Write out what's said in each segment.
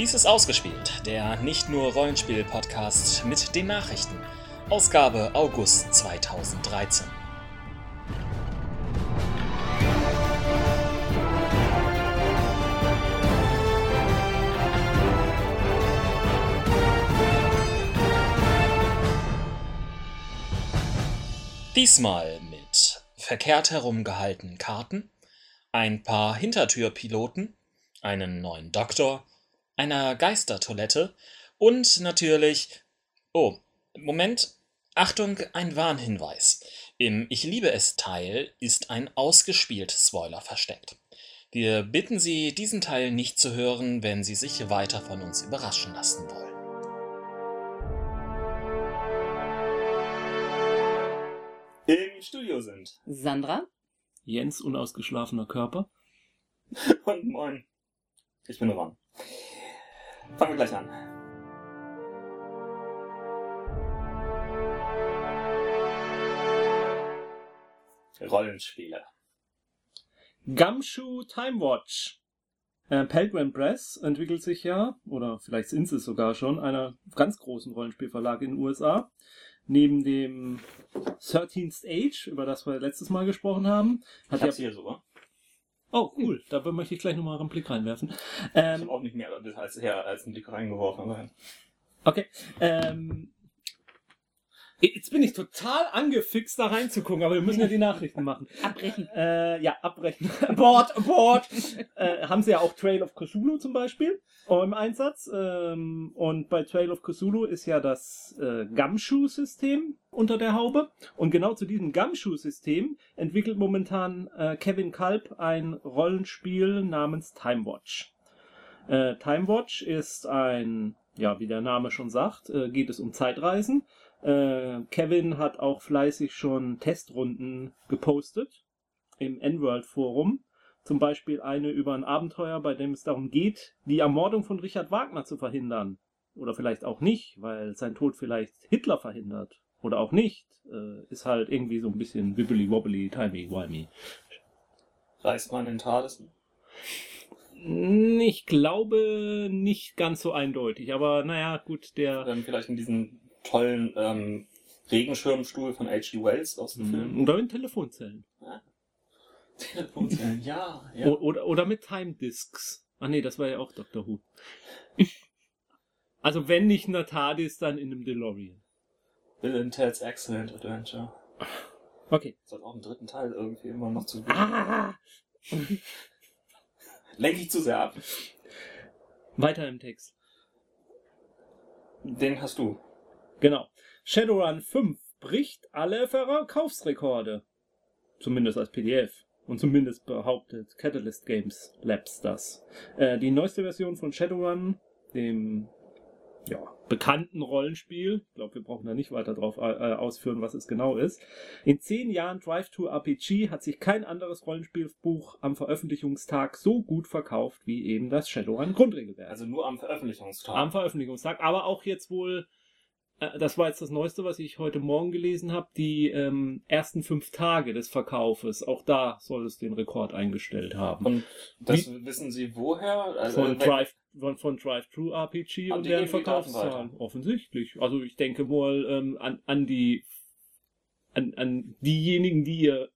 Dies ist ausgespielt, der nicht nur Rollenspiel-Podcast mit den Nachrichten. Ausgabe August 2013. Diesmal mit verkehrt herumgehaltenen Karten, ein paar Hintertürpiloten, einen neuen Doktor, einer Geistertoilette und natürlich. Oh, Moment. Achtung, ein Warnhinweis. Im Ich liebe es Teil ist ein ausgespielt Spoiler versteckt. Wir bitten Sie, diesen Teil nicht zu hören, wenn Sie sich weiter von uns überraschen lassen wollen. Im Studio sind. Sandra? Jens unausgeschlafener Körper. Und moin. Ich bin Ron. Fangen wir gleich an. Rollenspiele. Gumshoe Time Watch. Äh, Pelgrim Press entwickelt sich ja, oder vielleicht sind sie es sogar schon, einer ganz großen Rollenspielverlag in den USA. Neben dem 13th Age, über das wir letztes Mal gesprochen haben, Ich hat hab's ja. hier sogar. Oh, cool. Da möchte ich gleich nochmal einen Blick reinwerfen. Ich Ähm, habe auch nicht mehr als, her, als einen Blick reingeworfen. Aber Okay. Ähm, jetzt bin ich total angefixt, da reinzugucken, aber wir müssen ja die Nachrichten machen. Abbrechen. Äh, ja, abbrechen. Abort, abort. äh, haben sie ja auch Trail of Cthulhu zum Beispiel im Einsatz. Ähm, und bei Trail of Cthulhu ist ja das äh, Gumshoe-System unter der Haube. Und genau zu diesem Gumshoe-System entwickelt momentan äh, Kevin Kalb ein Rollenspiel namens Time Watch. Äh, Time Watch ist ein, ja, wie der Name schon sagt, äh, geht es um Zeitreisen. Äh, Kevin hat auch fleißig schon Testrunden gepostet im N-World Forum. Zum Beispiel eine über ein Abenteuer, bei dem es darum geht, die Ermordung von Richard Wagner zu verhindern. Oder vielleicht auch nicht, weil sein Tod vielleicht Hitler verhindert. Oder auch nicht. Äh, ist halt irgendwie so ein bisschen wibbly wobbly, timey wimey. reißt man den Tadesen? Ich glaube nicht ganz so eindeutig, aber naja, gut, der. Dann vielleicht in diesen tollen ähm, Regenschirmstuhl von H.G. Wells aus dem Film. Oder in Telefonzellen. Telefonzellen, ja, ja. Oder, oder mit Time Discs. Ach nee, das war ja auch Doctor Who. also wenn nicht in der TARDIS, dann in einem DeLorean. Bill and Ted's Excellent Adventure. Okay. Soll auch einen dritten Teil irgendwie immer noch zu. Ah! Lenke ich zu sehr ab. Weiter im Text. Den hast du. Genau. Shadowrun 5 bricht alle Verkaufsrekorde. Zumindest als PDF. Und zumindest behauptet Catalyst Games Labs das. Äh, die neueste Version von Shadowrun, dem ja, bekannten Rollenspiel, ich glaube, wir brauchen da nicht weiter drauf äh, ausführen, was es genau ist. In zehn Jahren Drive to RPG hat sich kein anderes Rollenspielbuch am Veröffentlichungstag so gut verkauft wie eben das Shadowrun Grundregelwerk. Also nur am Veröffentlichungstag. Am Veröffentlichungstag, aber auch jetzt wohl, äh, das war jetzt das Neueste, was ich heute Morgen gelesen habe, die ähm, ersten fünf Tage des Verkaufes. Auch da soll es den Rekord eingestellt haben. Und das wissen Sie woher? Also, von wenn- Drive von, von Drive Thru RPG Und deren Verkaufszahlen. Offensichtlich. Also ich denke mal ähm, an, an die an, an diejenigen, die ihr,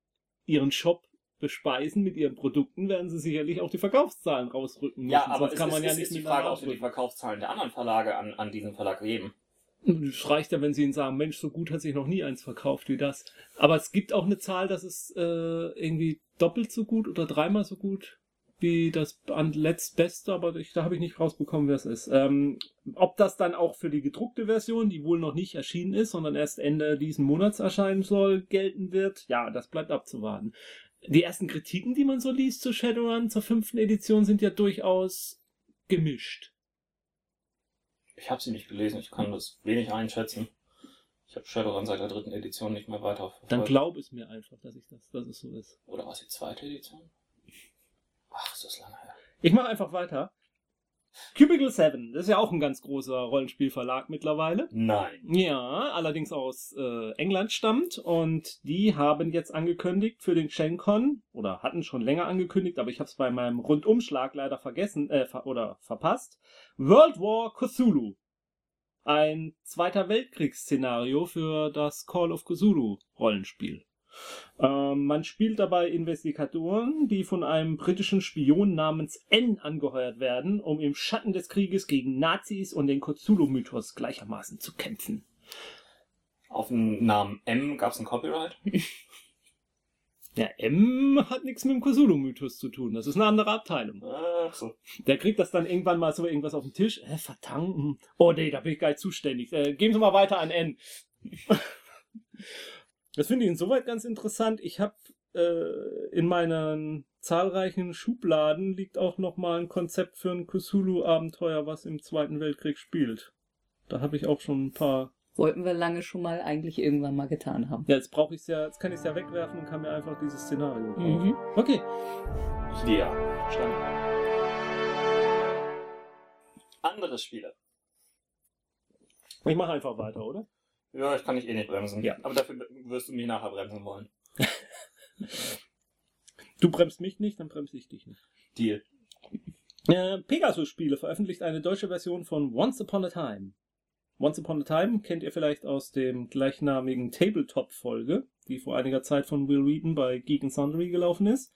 ihren Shop bespeisen mit ihren Produkten, werden sie sicherlich auch die Verkaufszahlen rausrücken müssen. ja, aber Sonst es kann ist, man ja es nicht ist die Frage, ob Sie die. Verkaufszahlen der anderen Verlage an, an diesen Verlag geben. Es reicht ja, wenn sie ihnen sagen, Mensch, so gut hat sich noch nie eins verkauft wie das. Aber es gibt auch eine Zahl, dass es äh, irgendwie doppelt so gut oder dreimal so gut wie das an letztbeste, aber ich, da habe ich nicht rausbekommen, wer es ist. Ähm, ob das dann auch für die gedruckte Version, die wohl noch nicht erschienen ist, sondern erst Ende diesen Monats erscheinen soll, gelten wird, ja, das bleibt abzuwarten. Die ersten Kritiken, die man so liest zu Shadowrun zur fünften Edition, sind ja durchaus gemischt. Ich habe sie nicht gelesen, ich kann das wenig einschätzen. Ich habe Shadowrun seit der dritten Edition nicht mehr weiter verfolgt. Dann glaub es mir einfach, dass ich das, dass es so ist. Oder war es die zweite Edition? Ach, ist das lange her. Ich mache einfach weiter. Cubicle 7, das ist ja auch ein ganz großer Rollenspielverlag mittlerweile. Nein. Ja, allerdings aus äh, England stammt und die haben jetzt angekündigt für den GenCon oder hatten schon länger angekündigt, aber ich habe es bei meinem Rundumschlag leider vergessen äh, ver oder verpasst. World War Cthulhu. Ein Zweiter Weltkriegsszenario für das Call of Cthulhu Rollenspiel. Ähm, man spielt dabei Investigatoren, die von einem britischen Spion namens N angeheuert werden, um im Schatten des Krieges gegen Nazis und den Cthulhu-Mythos gleichermaßen zu kämpfen. Auf den Namen M gab es ein Copyright. Ja, M hat nichts mit dem Cthulhu-Mythos zu tun. Das ist eine andere Abteilung. Ach so. Der kriegt das dann irgendwann mal so irgendwas auf den Tisch. Äh, verdammt. hm. Oh nee, da bin ich gar nicht zuständig. Äh, geben Sie mal weiter an N. Das finde ich insoweit ganz interessant. Ich habe äh, in meinen zahlreichen Schubladen liegt auch noch mal ein Konzept für ein Cthulhu-Abenteuer, was im Zweiten Weltkrieg spielt. Da habe ich auch schon ein paar. Wollten wir lange schon mal eigentlich irgendwann mal getan haben. Ja, jetzt brauche ich es ja, jetzt kann ich es ja wegwerfen und kann mir einfach dieses Szenario. Mhm. Okay, Ja. stand. Andere Spiele. Ich mache einfach weiter, oder? Ja, ich kann dich eh nicht bremsen. Ja. Aber dafür wirst du mich nachher bremsen wollen. Du bremst mich nicht, dann bremse ich dich nicht. Deal. Äh, Pegasus-Spiele veröffentlicht eine deutsche Version von Once Upon a Time. Once Upon a Time kennt ihr vielleicht aus dem gleichnamigen Tabletop-Folge, die vor einiger Zeit von Will Wheaton bei Geek and Sundry gelaufen ist.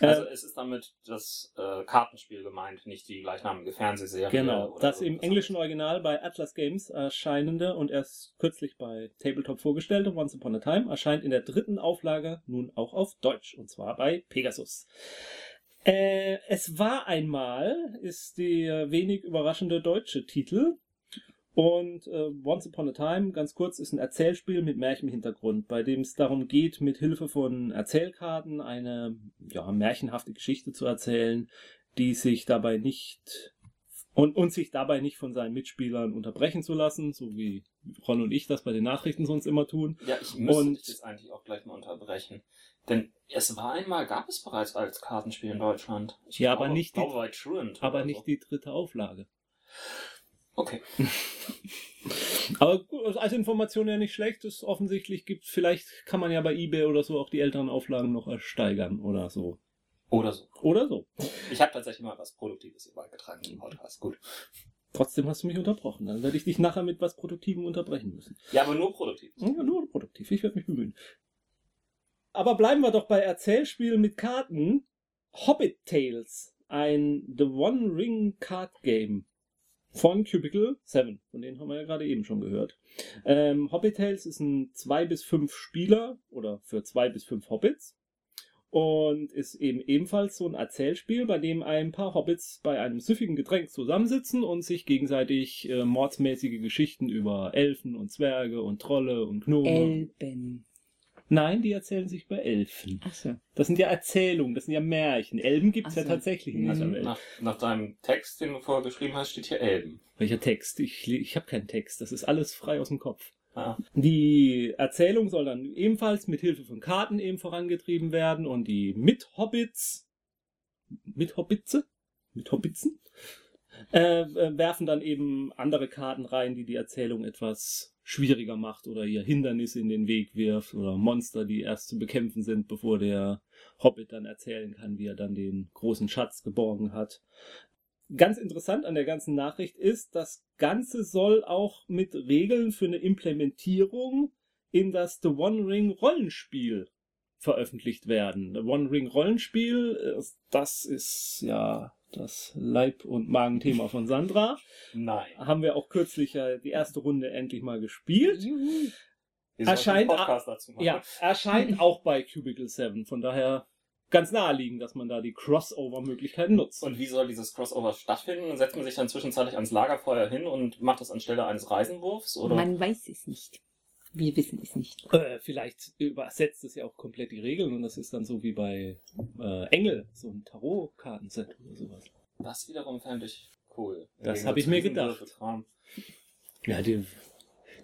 Also Äh, es ist damit das äh, Kartenspiel gemeint, nicht die gleichnamige Fernsehserie. genau, das im englischen. Original bei Atlas Games erscheinende und erst kürzlich bei Tabletop vorgestellte Once Upon a Time erscheint in der dritten Auflage nun auch auf Deutsch und zwar bei Pegasus. Äh, es war einmal, ist der wenig überraschende deutsche Titel. Und äh, Once Upon a Time, ganz kurz, ist ein Erzählspiel mit Märchenhintergrund, bei dem es darum geht, mit Hilfe von Erzählkarten eine ja, märchenhafte Geschichte zu erzählen, die sich dabei nicht und, und sich dabei nicht von seinen Mitspielern unterbrechen zu lassen, so wie Ron und ich das bei den Nachrichten sonst immer tun. Ja, ich müsste Und- dich jetzt eigentlich auch gleich mal unterbrechen. Denn es war einmal, gab es bereits als Kartenspiel in Deutschland. Ich Ja, glaube, aber nicht die- Aber nicht die dritte Auflage. Okay. Aber gut, als Information ja nicht schlecht. Es offensichtlich gibt, vielleicht kann man ja bei eBay oder so auch die älteren Auflagen noch ersteigern oder so. Oder so. Oder so. Ich habe tatsächlich mal was Produktives hier beigetragen im Podcast. Gut. Trotzdem hast du mich unterbrochen. Dann werde ich dich nachher mit was Produktivem unterbrechen müssen. Ja, aber nur produktiv. Ja, nur produktiv. Ich werde mich bemühen. Aber bleiben wir doch bei Erzählspielen mit Karten. Hobbit Tales. Ein The One Ring Card Game. Von Cubicle 7. Von denen haben wir ja gerade eben schon gehört. Ähm, Hobbit Tales ist ein 2 bis 5 Spieler oder für 2 bis 5 Hobbits. Und ist eben ebenfalls so ein Erzählspiel, bei dem ein paar Hobbits bei einem süffigen Getränk zusammensitzen und sich gegenseitig äh, mordsmäßige Geschichten über Elfen und Zwerge und Trolle und Gnome. Elben. Nein, die erzählen sich bei Elfen. Achso. Das sind ja Erzählungen, das sind ja Märchen. Elben gibt's Ach ja so. tatsächlich in dieser Mhm. Welt. Nach, nach deinem Text, den du vorher geschrieben hast, steht hier Elben. Welcher Text? Ich, ich habe keinen Text. Das ist alles frei aus dem Kopf. Ah. Die Erzählung soll dann ebenfalls mit Hilfe von Karten eben vorangetrieben werden und die Mit-Hobbits, Mit-Hobbitze? Mit-Hobbitzen? Äh, äh, werfen dann eben andere Karten rein, die die Erzählung etwas schwieriger macht oder ihr Hindernisse in den Weg wirft oder Monster, die erst zu bekämpfen sind, bevor der Hobbit dann erzählen kann, wie er dann den großen Schatz geborgen hat. Ganz interessant an der ganzen Nachricht ist, das Ganze soll auch mit Regeln für eine Implementierung in das The One Ring Rollenspiel veröffentlicht werden. The One Ring Rollenspiel, äh, das ist ja das Leib- und Magenthema von Sandra. Nein. Haben wir auch kürzlich ja die erste Runde endlich mal gespielt. Juhu. Erscheint- einen Podcast dazu machen. Ja, erscheint auch bei Cubicle 7. Von daher ganz naheliegend, dass man da die Crossover-Möglichkeiten nutzt. Und wie soll dieses Crossover stattfinden? Setzt man sich dann zwischenzeitlich ans Lagerfeuer hin und macht das anstelle eines Reisenwurfs? Oder? Man weiß es nicht. Wir wissen es nicht. Äh, vielleicht übersetzt es ja auch komplett die Regeln und das ist dann so wie bei äh, Engel, so ein Tarotkartenset oder sowas. Das wiederum fände ich cool. Das Gegensatz hab ich mir gedacht. Ja, die,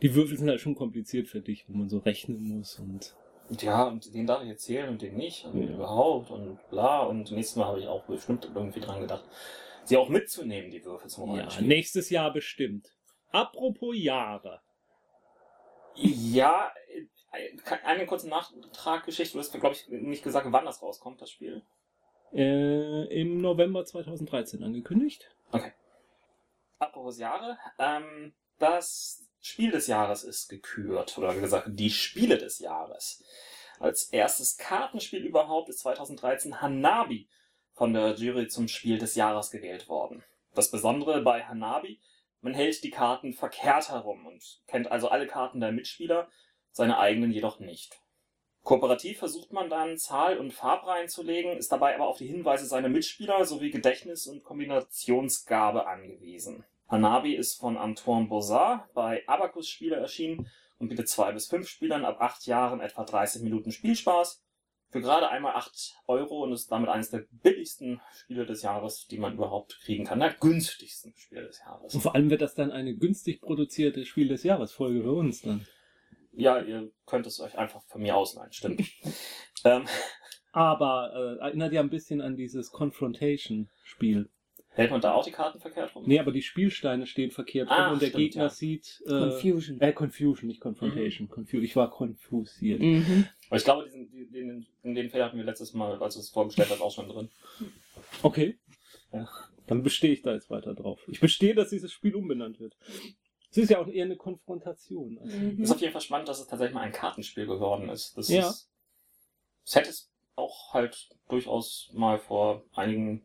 die Würfel sind halt schon kompliziert für dich, wo man so rechnen muss und Und ja, und den darf ich erzählen und den nicht und Ja. überhaupt und bla. Und nächstes Mal habe ich auch bestimmt irgendwie dran gedacht. sie auch mitzunehmen, die Würfel zum Ja, Rollenspiel. nächstes Jahr bestimmt. Apropos Jahre. Ja, äh, eine kurze Nachtraggeschichte. Du hast mir, glaube ich, nicht gesagt, wann das rauskommt, das Spiel. Äh, Im November 2013 angekündigt. Apropos Jahre, ähm, das Spiel des Jahres ist gekürt, oder gesagt, die Spiele des Jahres. Als erstes Kartenspiel überhaupt ist 2013 Hanabi von der Jury zum Spiel des Jahres gewählt worden. Das Besondere bei Hanabi, man hält die Karten verkehrt herum und kennt also alle Karten der Mitspieler, seine eigenen jedoch nicht. Kooperativ versucht man dann Zahl- und Farbreihen zu legen, ist dabei aber auf die Hinweise seiner Mitspieler sowie Gedächtnis- und Kombinationsgabe angewiesen. Hanabi ist von Antoine Bozard bei Abacus Spiele erschienen und bietet zwei bis fünf Spielern ab acht Jahren etwa 30 Minuten Spielspaß. Für gerade einmal acht Euro und ist damit eines der billigsten Spiele des Jahres, die man überhaupt kriegen kann. Der günstigsten Spiele des Jahres. Und vor allem wird das dann eine günstig produzierte Spiel des Jahres Folge für uns dann. Ja, ihr könnt es euch einfach von mir ausleihen, stimmt. ähm, Aber äh, erinnert ja ein bisschen an dieses Confrontation-Spiel. hält man da auch die Karten verkehrt rum? Nee, aber die Spielsteine stehen verkehrt rum Ah, und der stimmt, Gegner ja. sieht. Äh, Confusion. Äh, Confusion, nicht Confrontation. Confu ich war konfusiert. Mhm. Aber ich glaube, diesen, die- den, in den Fehler hatten wir letztes Mal, als du es vorgestellt hast, auch schon drin. Okay. Ja, dann bestehe ich da jetzt weiter drauf. Ich bestehe, dass dieses Spiel umbenannt wird. Es ist ja auch eher eine Konfrontation. Also. Mhm. Ist auf jeden Fall spannend, dass es tatsächlich mal ein Kartenspiel geworden ist. Das Ja. ist. Es hätte es auch halt durchaus mal vor einigen,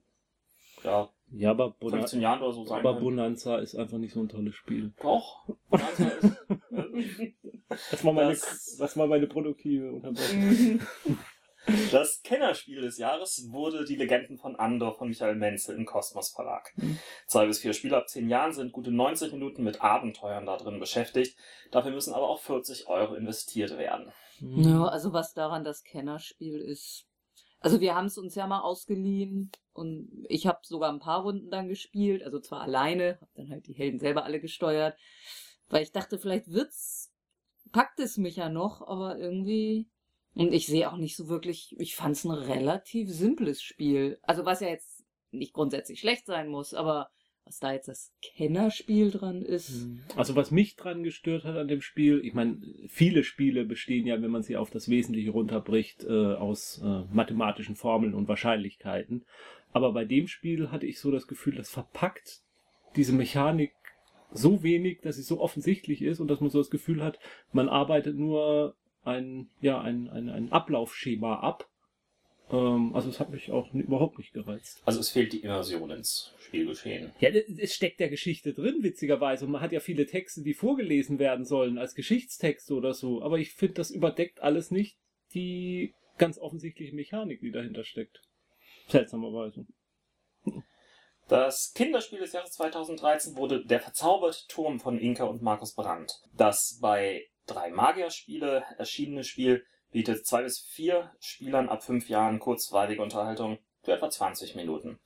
ja, Ja, aber, Bona 15 Jahren oder so sein aber. Bonanza ist einfach nicht so ein tolles Spiel. Doch. Bonanza ist, Das war meine, Das- das war meine produktive Unterbrechung. Mhm. Das Kennerspiel des Jahres wurde Die Legenden von Andor von Michael Menzel im Kosmos Verlag. Mhm. Zwei bis vier Spieler ab zehn Jahren sind gute 90 Minuten mit Abenteuern da drin beschäftigt. Dafür müssen aber auch 40 Euro investiert werden. Ja, also was daran das Kennerspiel ist. Also wir haben es uns ja mal ausgeliehen und ich habe sogar ein paar Runden dann gespielt, also zwar alleine, habe dann halt die Helden selber alle gesteuert, weil ich dachte, vielleicht wird's, packt es mich ja noch, aber irgendwie und ich sehe auch nicht so wirklich, ich fand es ein relativ simples Spiel. Also was ja jetzt nicht grundsätzlich schlecht sein muss, aber was da jetzt das Kennerspiel dran ist. Also was mich dran gestört hat an dem Spiel, ich meine, viele Spiele bestehen ja, wenn man sie auf das Wesentliche runterbricht, äh, aus äh, mathematischen Formeln und Wahrscheinlichkeiten. Aber bei dem Spiel hatte ich so das Gefühl, das verpackt diese Mechanik so wenig, dass sie so offensichtlich ist und dass man so das Gefühl hat, man arbeitet nur ein, ja, ein, ein, ein Ablaufschema ab. Ähm, also es hat mich auch überhaupt nicht gereizt. Also es fehlt die Immersion ins Spielgeschehen. Ja, es- es steckt der Geschichte drin, witzigerweise. Und man hat ja viele Texte, die vorgelesen werden sollen, als Geschichtstexte oder so. Aber ich finde, das überdeckt alles nicht die ganz offensichtliche Mechanik, die dahinter steckt. Seltsamerweise. Das Kinderspiel des Jahres 2013 wurde Der verzauberte Turm von Inka und Markus Brandt. Das bei drei Magierspiele erschienene Spiel bietet zwei bis vier Spielern ab fünf Jahren kurzweilige Unterhaltung für etwa 20 Minuten.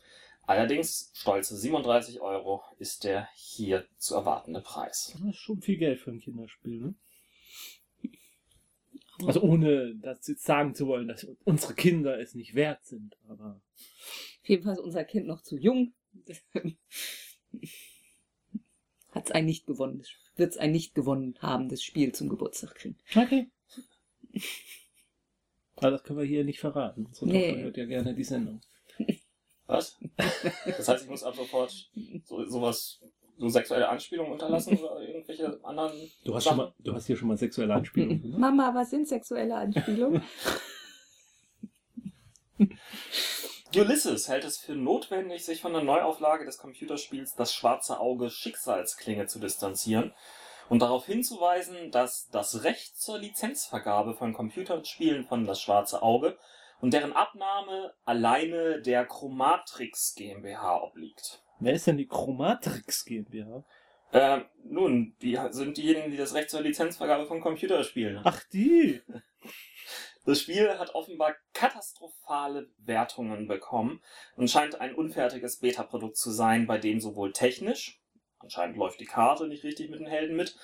Allerdings, stolze 37 Euro ist der hier zu erwartende Preis. Das ist schon viel Geld für ein Kinderspiel, ne? Also ohne das jetzt sagen zu wollen, dass unsere Kinder es nicht wert sind. Aber Auf jeden Fall ist unser Kind noch zu jung. Hat's ein nicht gewonnen, wird's ein nicht gewonnen haben, das Spiel zum Geburtstag kriegen. okay. Aber das können wir hier nicht verraten. Unsere Nee. Tochter hört ja gerne die Sendung. Was? Das heißt, ich muss ab sofort so, sowas, so sexuelle Anspielungen unterlassen oder irgendwelche anderen Du hast, schon mal, du hast hier schon mal sexuelle Anspielungen. ne? Mama, was sind sexuelle Anspielungen? Ulysses hält es für notwendig, sich von der Neuauflage des Computerspiels Das schwarze Auge Schicksalsklinge zu distanzieren und darauf hinzuweisen, dass das Recht zur Lizenzvergabe von Computerspielen von Das schwarze Auge und deren Abnahme alleine der Chromatrix GmbH obliegt. Wer ist denn die Chromatrix GmbH? Ähm, nun, die sind diejenigen, die das Recht zur Lizenzvergabe von Computerspielen haben. Ach, die! Das Spiel hat offenbar katastrophale Wertungen bekommen und scheint ein unfertiges Beta-Produkt zu sein, bei dem sowohl technisch, anscheinend läuft die Karte nicht richtig mit den Helden mit,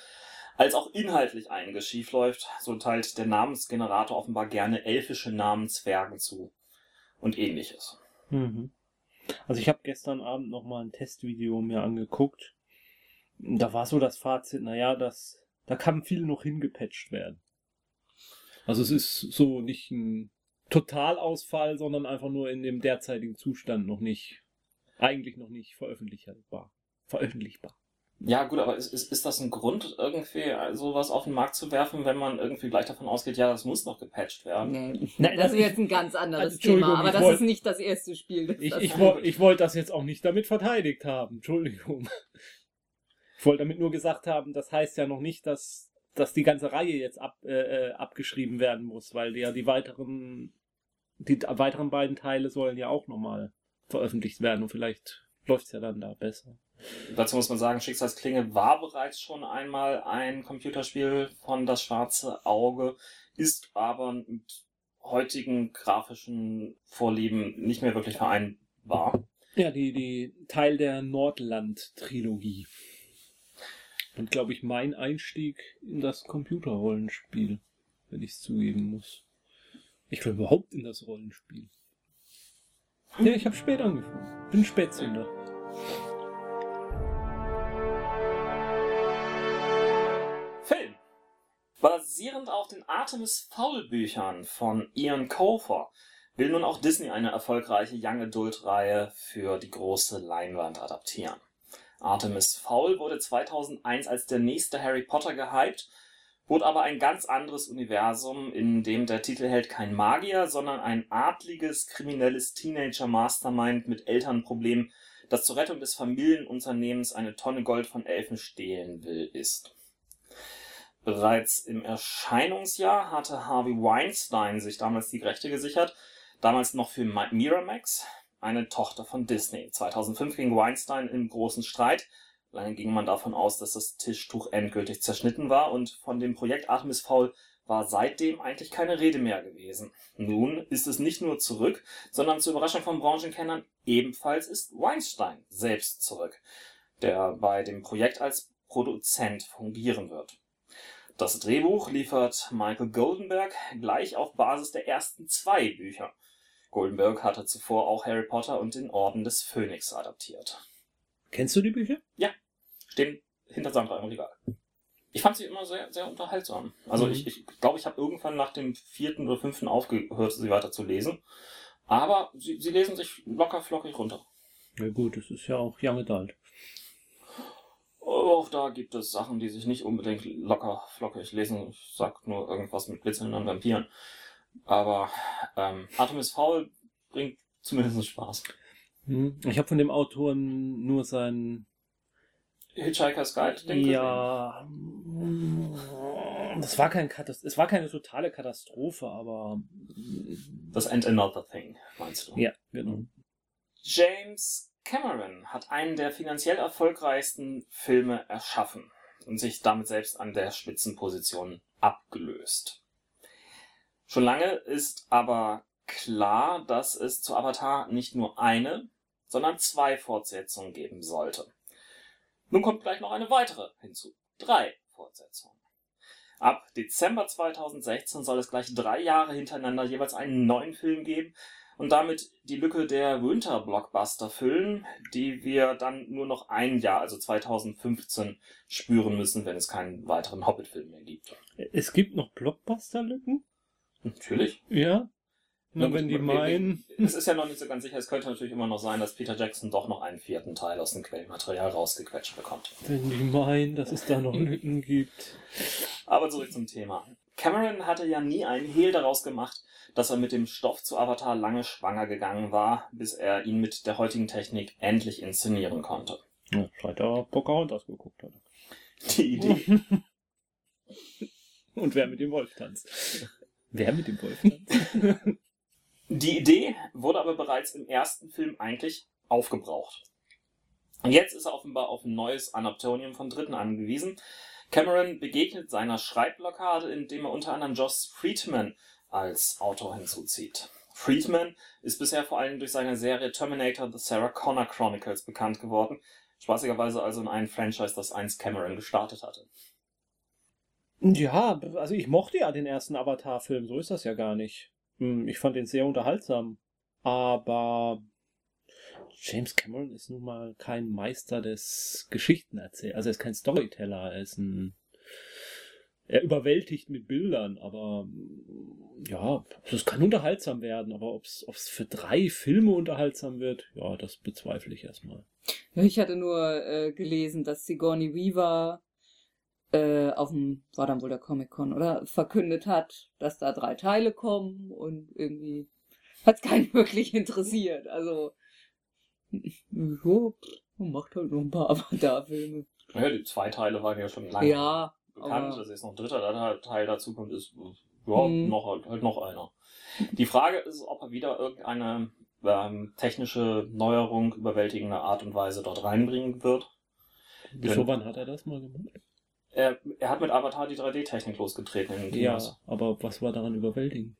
als auch inhaltlich einiges schief läuft. So teilt der Namensgenerator offenbar gerne elfische Namen Zwergen zu und ähnliches. Mhm. Also ich habe gestern Abend noch mal ein Testvideo mir angeguckt. Da war so das Fazit, naja, das, da kann viel noch hingepatcht werden. Also es ist so nicht ein Totalausfall, sondern einfach nur in dem derzeitigen Zustand noch nicht, eigentlich noch nicht veröffentlichbar. Veröffentlichbar. Ja, gut, aber ist, ist, ist das ein Grund, irgendwie sowas auf den Markt zu werfen, wenn man irgendwie gleich davon ausgeht, ja, das muss noch gepatcht werden? Nee, Nein, das ist jetzt ein ganz anderes Thema, aber das wollt- ist nicht das erste Spiel. das Ich, das ich, ich wollte das jetzt auch nicht damit verteidigt haben. Entschuldigung. Ich wollte damit nur gesagt haben, das heißt ja noch nicht, dass, dass die ganze Reihe jetzt ab, äh, äh, abgeschrieben werden muss, weil ja die weiteren, die weiteren beiden Teile sollen ja auch nochmal veröffentlicht werden und vielleicht läuft's ja dann da besser. Dazu muss man sagen, Schicksalsklinge war bereits schon einmal ein Computerspiel von Das Schwarze Auge, ist aber mit heutigen grafischen Vorlieben nicht mehr wirklich vereinbar. Ja, die, die Teil der Nordland-Trilogie. Und glaube ich, mein Einstieg in das Computerrollenspiel, wenn ich es zugeben muss. Ich glaube überhaupt in das Rollenspiel. Ja, ich habe spät angefangen. Bin Spätzünder. Basierend auf den Artemis Fowl Büchern von Ian Colfer will nun auch Disney eine erfolgreiche Young Adult Reihe für die große Leinwand adaptieren. Artemis Fowl wurde 2001 als der nächste Harry Potter gehypt, wurde aber ein ganz anderes Universum, in dem der Titelheld kein Magier, sondern ein adliges, kriminelles Teenager-Mastermind mit Elternproblemen, das zur Rettung des Familienunternehmens eine Tonne Gold von Elfen stehlen will, ist. Bereits im Erscheinungsjahr hatte Harvey Weinstein sich damals die Rechte gesichert, damals noch für Mi- Miramax, eine Tochter von Disney. 2005 ging Weinstein in großen Streit. Lange ging man davon aus, dass das Tischtuch endgültig zerschnitten war und von dem Projekt Artemis Fowl war seitdem eigentlich keine Rede mehr gewesen. Nun ist es nicht nur zurück, sondern zur Überraschung von Branchenkennern ebenfalls ist Weinstein selbst zurück, der bei dem Projekt als Produzent fungieren wird. Das Drehbuch liefert Michael Goldenberg gleich auf Basis der ersten zwei Bücher. Goldenberg hatte zuvor auch Harry Potter und den Orden des Phönix adaptiert. Kennst du die Bücher? Stehen hinter Sandra im Regal. Ich fand sie immer sehr, sehr unterhaltsam. Also Mhm. ich glaube, ich, glaub, ich habe irgendwann nach dem vierten oder fünften aufgehört, sie weiter zu lesen. Aber sie, sie lesen sich locker flockig runter. Ja gut, das ist ja auch Young Adult. Auch da gibt es Sachen, die sich nicht unbedingt locker flockig lesen. Ich sag nur irgendwas mit glitzernden Vampiren. Aber ähm, Artemis Fowl bringt zumindest Spaß. Hm. Ich habe von dem Autoren nur sein Hitchhiker's Guide, denke ich. Ja, das war kein Katast es war keine totale Katastrophe, aber Das And Another Thing, meinst du? ja, genau. James Cameron hat einen der finanziell erfolgreichsten Filme erschaffen und sich damit selbst an der Spitzenposition abgelöst. Schon lange ist aber klar, dass es zu Avatar nicht nur eine, sondern zwei Fortsetzungen geben sollte. Nun kommt gleich noch eine weitere hinzu. Drei Fortsetzungen. Ab Dezember 2016 soll es gleich drei Jahre hintereinander jeweils einen neuen Film geben, und damit die Lücke der Winter-Blockbuster füllen, die wir dann nur noch ein Jahr, also 2015, spüren müssen, wenn es keinen weiteren Hobbit-Film mehr gibt. Es gibt noch Blockbuster-Lücken? Natürlich. Ja. Na, gut, wenn die meinen. Es ist ja noch nicht so ganz sicher, es könnte natürlich immer noch sein, dass Peter Jackson doch noch einen vierten Teil aus dem Quellenmaterial rausgequetscht bekommt. Wenn die meinen, dass es da noch Lücken gibt. Aber zurück zum Thema. Cameron hatte ja nie einen Hehl daraus gemacht, dass er mit dem Stoff zu Avatar lange schwanger gegangen war, bis er ihn mit der heutigen Technik endlich inszenieren konnte. Ja, seit er Pocahontas geguckt hat. Die Idee, Und wer mit dem Wolf tanzt. Wer mit dem Wolf tanzt? die Idee wurde aber bereits im ersten Film eigentlich aufgebraucht. Und jetzt ist er offenbar auf ein neues Anaptonium von Dritten angewiesen. Cameron begegnet seiner Schreibblockade, indem er unter anderem Joss Friedman als Autor hinzuzieht. Friedman ist bisher vor allem durch seine Serie Terminator The Sarah Connor Chronicles bekannt geworden. Spaßigerweise also in einem Franchise, das einst Cameron gestartet hatte. Ja, also ich mochte ja den ersten Avatar-Film, so ist das ja gar nicht. Hm, Ich fand den sehr unterhaltsam. Aber James Cameron ist nun mal kein Meister des Geschichtenerzählens. Also er ist kein Storyteller, er ist ein. Er überwältigt mit Bildern, aber ja, es kann unterhaltsam werden, aber ob es für drei Filme unterhaltsam wird, ja, das bezweifle ich erstmal. Ich hatte nur äh, gelesen, dass Sigourney Weaver äh, auf dem, war dann wohl der Comic-Con, oder? Verkündet hat, dass da drei Teile kommen und irgendwie hat es keinen wirklich interessiert. Also, so, macht halt noch ein paar Avatar-Filme. Ja, die zwei Teile waren ja schon lange Ja, bekannt, aber- dass jetzt noch ein dritter Teil dazu kommt, ist ja, Mhm. noch, halt, halt noch einer. Die Frage ist, ob er wieder irgendeine ähm, technische Neuerung überwältigende Art und Weise dort reinbringen wird. Wieso, wann hat er das mal gemacht? Er, er hat mit Avatar die 3D-Technik losgetreten in den Ja, Kinos. aber was war daran überwältigend?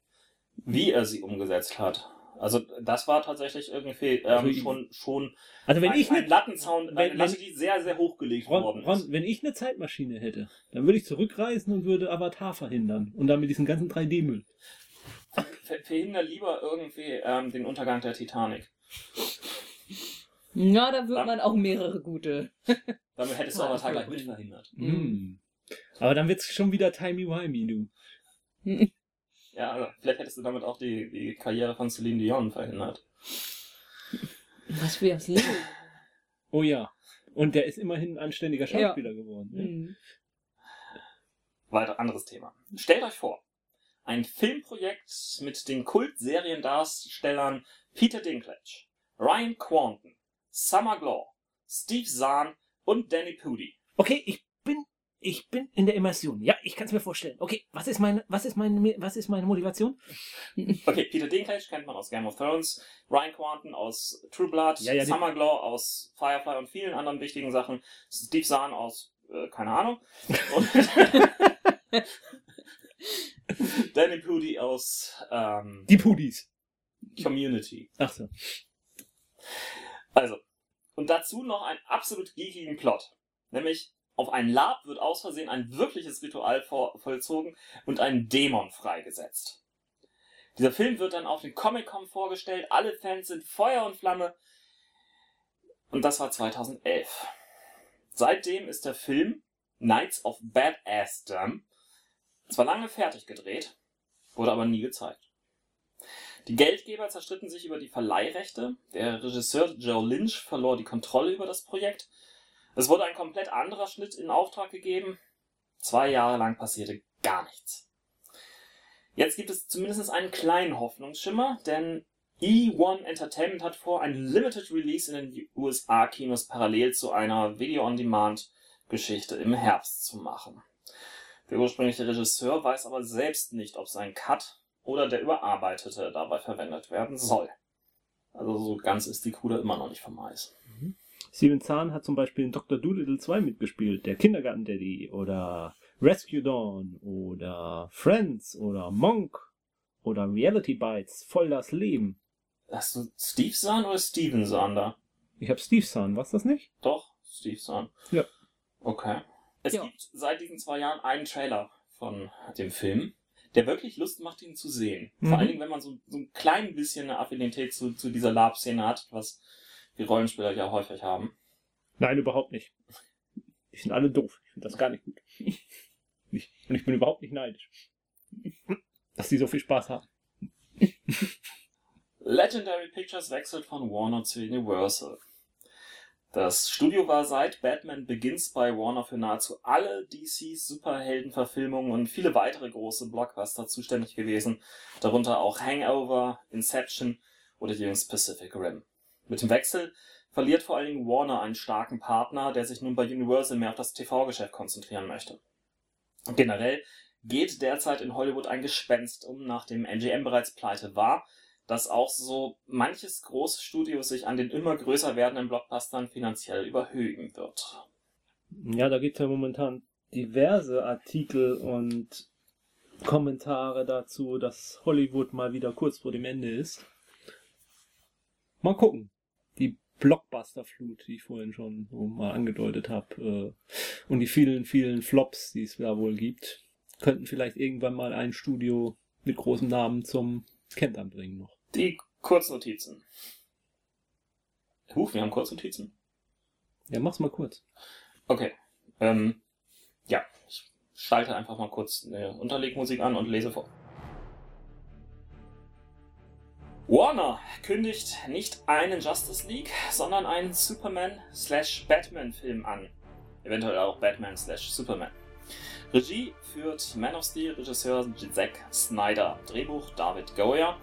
Wie er sie umgesetzt hat. Also das war tatsächlich irgendwie ähm, Also schon, schon Also wenn ein, ich ein eine Lattenzaun, eine wenn- Latte, die sehr, sehr hochgelegt Ron, worden Ron, ist. wenn ich eine Zeitmaschine hätte, dann würde ich zurückreisen und würde Avatar verhindern und damit diesen ganzen 3D-Müll. Ver- Verhinder lieber irgendwie ähm, den Untergang der Titanic. Ja, da wird man auch mehrere gute. Damit hättest du Avatar gleich mit verhindert. Mhm. Mm. Aber dann wird's schon wieder timey-wimey, du. Ja, also vielleicht hättest du damit auch die, die Karriere von Celine Dion verhindert. Was für das Leben. Oh ja. Und der ist immerhin ein anständiger Ja. Schauspieler geworden. Ne? Mhm. Weiter anderes Thema. Stellt euch vor, ein Filmprojekt mit den Kult-Seriendarstellern Peter Dinklage, Ryan Quanten, Summer Glau, Steve Zahn und Danny Pudi. Okay, ich bin, ich bin in der Immersion. Ja, ich kann es mir vorstellen. Okay, was ist meine, was ist meine, was ist meine Motivation? Okay, Peter Dinklage kennt man aus Game of Thrones, Ryan Quanten aus True Blood, Ja, ja, die- Summer Glau aus Firefly und vielen anderen wichtigen Sachen, Steve Zahn aus, äh, keine Ahnung, und Danny Pudi aus ähm, Die Pudis. Community. Ach so. Also, und dazu noch einen absolut geekigen Plot. Nämlich, auf einen Lab wird aus Versehen ein wirkliches Ritual vollzogen und ein Dämon freigesetzt. Dieser Film wird dann auf den Comic-Con vorgestellt, alle Fans sind Feuer und Flamme. Und das war 2011. Seitdem ist der Film Knights of Badassdom zwar lange fertig gedreht, wurde aber nie gezeigt. Die Geldgeber zerstritten sich über die Verleihrechte. Der Regisseur Joe Lynch verlor die Kontrolle über das Projekt. Es wurde ein komplett anderer Schnitt in Auftrag gegeben. Zwei Jahre lang passierte gar nichts. Jetzt gibt es zumindest einen kleinen Hoffnungsschimmer, denn E1 Entertainment hat vor, ein Limited Release in den USA-Kinos parallel zu einer Video-on-Demand-Geschichte im Herbst zu machen. Der ursprüngliche Regisseur weiß aber selbst nicht, ob sein Cut oder der überarbeitete dabei verwendet werden soll. Also so ganz ist die Kuh da immer noch nicht vom Eis. Steven Zahn hat zum Beispiel in Dr. Doolittle 2 mitgespielt, der Kindergarten Daddy oder Rescue Dawn oder Friends oder Monk oder Reality Bites, voll das Leben. Hast du Steve Zahn oder Steven Zahn da? Ich habe Steve Zahn, was das nicht? Doch, Steve Zahn. Ja. Okay. Es Ja. gibt seit diesen zwei Jahren einen Trailer von dem Film, der wirklich Lust macht, ihn zu sehen. Mhm. Vor allen Dingen, wenn man so, so ein klein bisschen eine Affinität zu, zu dieser Lab-Szene hat, was die Rollenspieler ja häufig haben. Nein, überhaupt nicht. Die sind alle doof. Ich finde das gar nicht gut. Ich, und ich bin überhaupt nicht neidisch. Dass die so viel Spaß haben. Legendary Pictures wechselt von Warner zu Universal. Das Studio war seit Batman Begins bei Warner für nahezu alle DCs Superheldenverfilmungen und viele weitere große Blockbuster zuständig gewesen, darunter auch Hangover, Inception oder jüngst Pacific Rim. Mit dem Wechsel verliert vor allen Dingen Warner einen starken Partner, der sich nun bei Universal mehr auf das TV-Geschäft konzentrieren möchte. Generell geht derzeit in Hollywood ein Gespenst um, nachdem MGM bereits pleite war, dass auch so manches große Studio sich an den immer größer werdenden Blockbustern finanziell überhöhen wird. Ja, da gibt es ja momentan diverse Artikel und Kommentare dazu, dass Hollywood mal wieder kurz vor dem Ende ist. Mal gucken. Die Blockbuster-Flut, die ich vorhin schon mal angedeutet habe, äh, und die vielen, vielen Flops, die es da wohl gibt, könnten vielleicht irgendwann mal ein Studio mit großem Namen zum Kentern bringen noch. Die Kurznotizen. Huch, wir haben Kurznotizen. Ja, mach's mal kurz. Okay. Ähm, ja, ich schalte einfach mal kurz eine Unterlegmusik an und lese vor. Warner kündigt nicht einen Justice League, sondern einen Superman slash Batman Film an. Eventuell auch Batman slash Superman. Regie führt Man of Steel Regisseur Zack Snyder. Drehbuch David Goyer.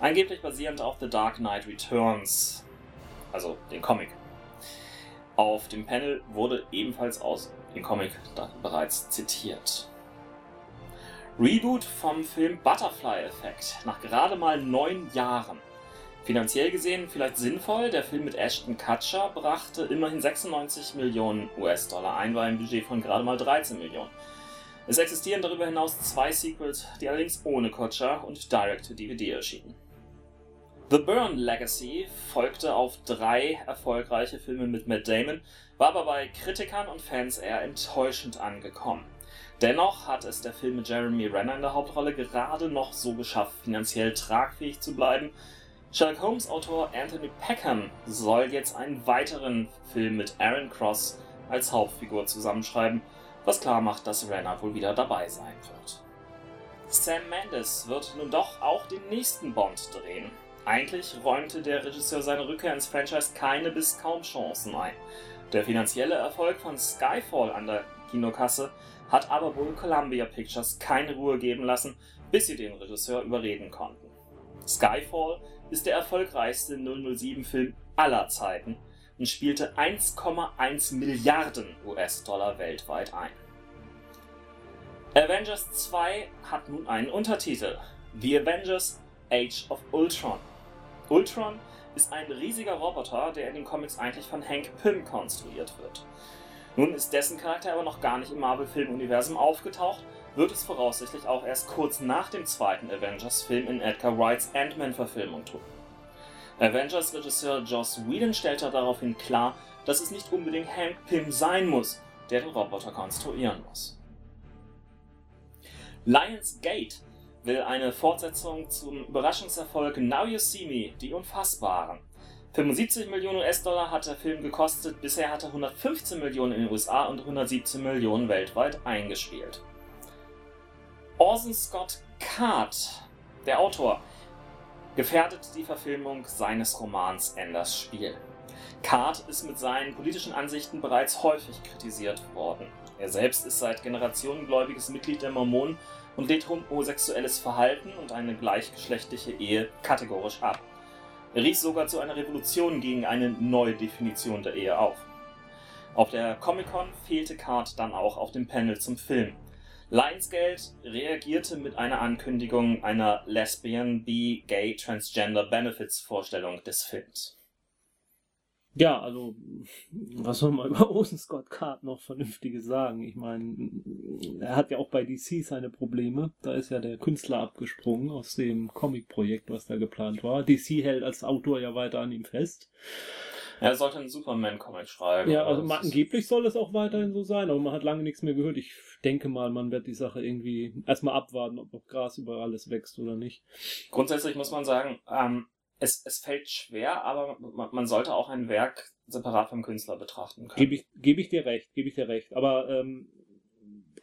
Angeblich basierend auf The Dark Knight Returns. Also den Comic. Auf dem Panel wurde ebenfalls aus dem Comic bereits zitiert. Reboot vom Film Butterfly Effect nach gerade mal neun Jahren. Finanziell gesehen vielleicht sinnvoll, der Film mit Ashton Kutcher brachte immerhin 96 Millionen US-Dollar ein bei einem Budget von gerade mal 13 Millionen. Es existieren darüber hinaus zwei Sequels, die allerdings ohne Kutcher und Direct-to-DVD erschienen. The Burn Legacy folgte auf drei erfolgreiche Filme mit Matt Damon, war aber bei Kritikern und Fans eher enttäuschend angekommen. Dennoch hat es der Film mit Jeremy Renner in der Hauptrolle gerade noch so geschafft, finanziell tragfähig zu bleiben. Sherlock Holmes Autor Anthony Peckham soll jetzt einen weiteren Film mit Aaron Cross als Hauptfigur zusammenschreiben, was klar macht, dass Renner wohl wieder dabei sein wird. Sam Mendes wird nun doch auch den nächsten Bond drehen. Eigentlich räumte der Regisseur seine Rückkehr ins Franchise keine bis kaum Chancen ein. Der finanzielle Erfolg von Skyfall an der Kinokasse hat aber wohl Columbia Pictures keine Ruhe geben lassen, bis sie den Regisseur überreden konnten. Skyfall ist der erfolgreichste 007-Film aller Zeiten und spielte 1,1 Milliarden US-Dollar weltweit ein. Avengers 2 hat nun einen Untertitel: The Avengers Age of Ultron. Ultron ist ein riesiger Roboter, der in den Comics eigentlich von Hank Pym konstruiert wird. Nun ist dessen Charakter aber noch gar nicht im Marvel-Filmuniversum aufgetaucht, wird es voraussichtlich auch erst kurz nach dem zweiten Avengers-Film in Edgar Wrights Ant-Man-Verfilmung tun. Avengers-Regisseur Joss Whedon stellte daraufhin klar, dass es nicht unbedingt Hank Pym sein muss, der den Roboter konstruieren muss. Lionsgate will eine Fortsetzung zum Überraschungserfolg Now You See Me, die Unfassbaren. 75 Millionen US-Dollar hat der Film gekostet, bisher hat er 115 Millionen in den USA und 117 Millionen weltweit eingespielt. Orson Scott Card, der Autor, gefährdet die Verfilmung seines Romans Enders Spiel. Card ist mit seinen politischen Ansichten bereits häufig kritisiert worden. Er selbst ist seit Generationen gläubiges Mitglied der Mormonen und lehnt homosexuelles Verhalten und eine gleichgeschlechtliche Ehe kategorisch ab. Er rief sogar zu einer Revolution gegen eine neue Definition der Ehe auf. Auf der Comic-Con fehlte Card dann auch auf dem Panel zum Film. Lionsgate reagierte mit einer Ankündigung einer Lesbian, Bi, Gay, Transgender Benefits Vorstellung des Films. Ja, also, was soll man über Orson Scott Card noch Vernünftiges sagen? Ich meine, er hat ja auch bei DC seine Probleme. Da ist ja der Künstler abgesprungen aus dem Comic-Projekt, was da geplant war. DC hält als Autor ja weiter an ihm fest. Er sollte einen Superman-Comic schreiben. Ja, also angeblich soll es auch weiterhin so sein, aber man hat lange nichts mehr gehört. Ich denke mal, man wird die Sache irgendwie erstmal abwarten, ob noch Gras über alles wächst oder nicht. Grundsätzlich muss man sagen, ähm, es, es fällt schwer, aber man, man sollte auch ein Werk separat vom Künstler betrachten können. Gebe ich, gebe ich dir recht, gebe ich dir recht. Aber ähm,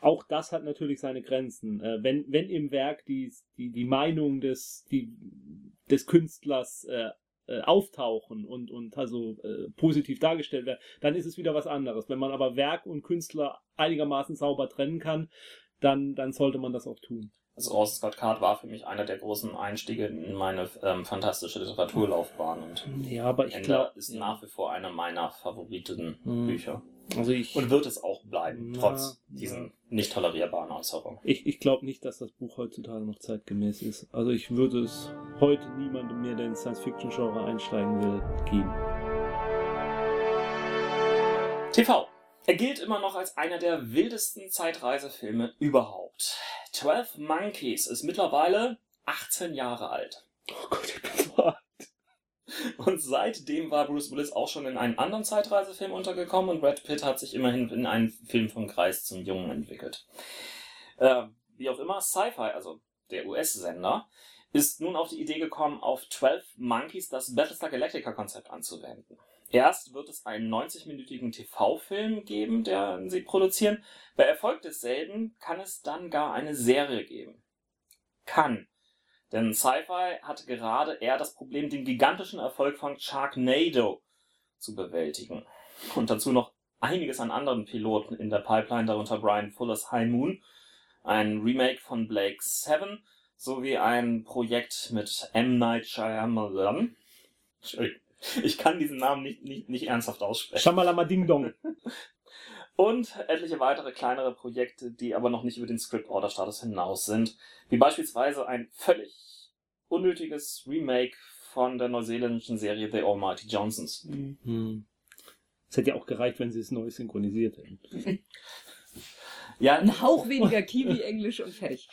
auch das hat natürlich seine Grenzen. Äh, wenn, wenn im Werk die, die, die Meinung des, die, des Künstlers äh, äh, auftauchen und, und also äh, positiv dargestellt werden, dann ist es wieder was anderes. Wenn man aber Werk und Künstler einigermaßen sauber trennen kann, dann, dann sollte man das auch tun. Also Orson Scott Card war für mich einer der großen Einstiege in meine ähm, fantastische Literaturlaufbahn und ja, aber ich glaube, ist nach wie vor einer meiner favoriten Hm. Bücher. also ich, Und wird es auch bleiben, Ja, trotz diesen nicht tolerierbaren Äußerungen. ich, ich glaube nicht, dass das Buch heutzutage noch zeitgemäß ist. Also ich würde es heute niemandem mehr, der ins Science-Fiction-Genre einsteigen will, geben. TV. Er gilt immer noch als einer der wildesten Zeitreisefilme überhaupt. 12 Monkeys ist mittlerweile 18 Jahre alt. Oh Gott, ich bin so alt. Und seitdem war Bruce Willis auch schon in einem anderen Zeitreisefilm untergekommen und Brad Pitt hat sich immerhin in einen Film vom Kreis zum Jungen entwickelt. Äh, wie auch immer, Sci-Fi, also der US-Sender, ist nun auf die Idee gekommen, auf 12 Monkeys das Battlestar Galactica Konzept anzuwenden. Erst wird es einen 90-minütigen TV-Film geben, den sie produzieren. Bei Erfolg desselben kann es dann gar eine Serie geben. Kann. Denn Sci-Fi hatte gerade eher das Problem, den gigantischen Erfolg von Sharknado zu bewältigen. Und dazu noch einiges an anderen Piloten in der Pipeline, darunter Brian Fullers High Moon, ein Remake von Blake Seven sowie ein Projekt mit M. Night Shyamalan. Ich kann diesen Namen nicht, nicht, nicht ernsthaft aussprechen. Shamalama Ding Dong. Und etliche weitere kleinere Projekte, die aber noch nicht über den Script-Order-Status hinaus sind. Wie beispielsweise ein völlig unnötiges Remake von der neuseeländischen Serie The Almighty Johnsons. Hm. Es hätte ja auch gereicht, wenn sie es neu synchronisiert hätten. Ja, Ein Hauch weniger Kiwi-Englisch und fertig.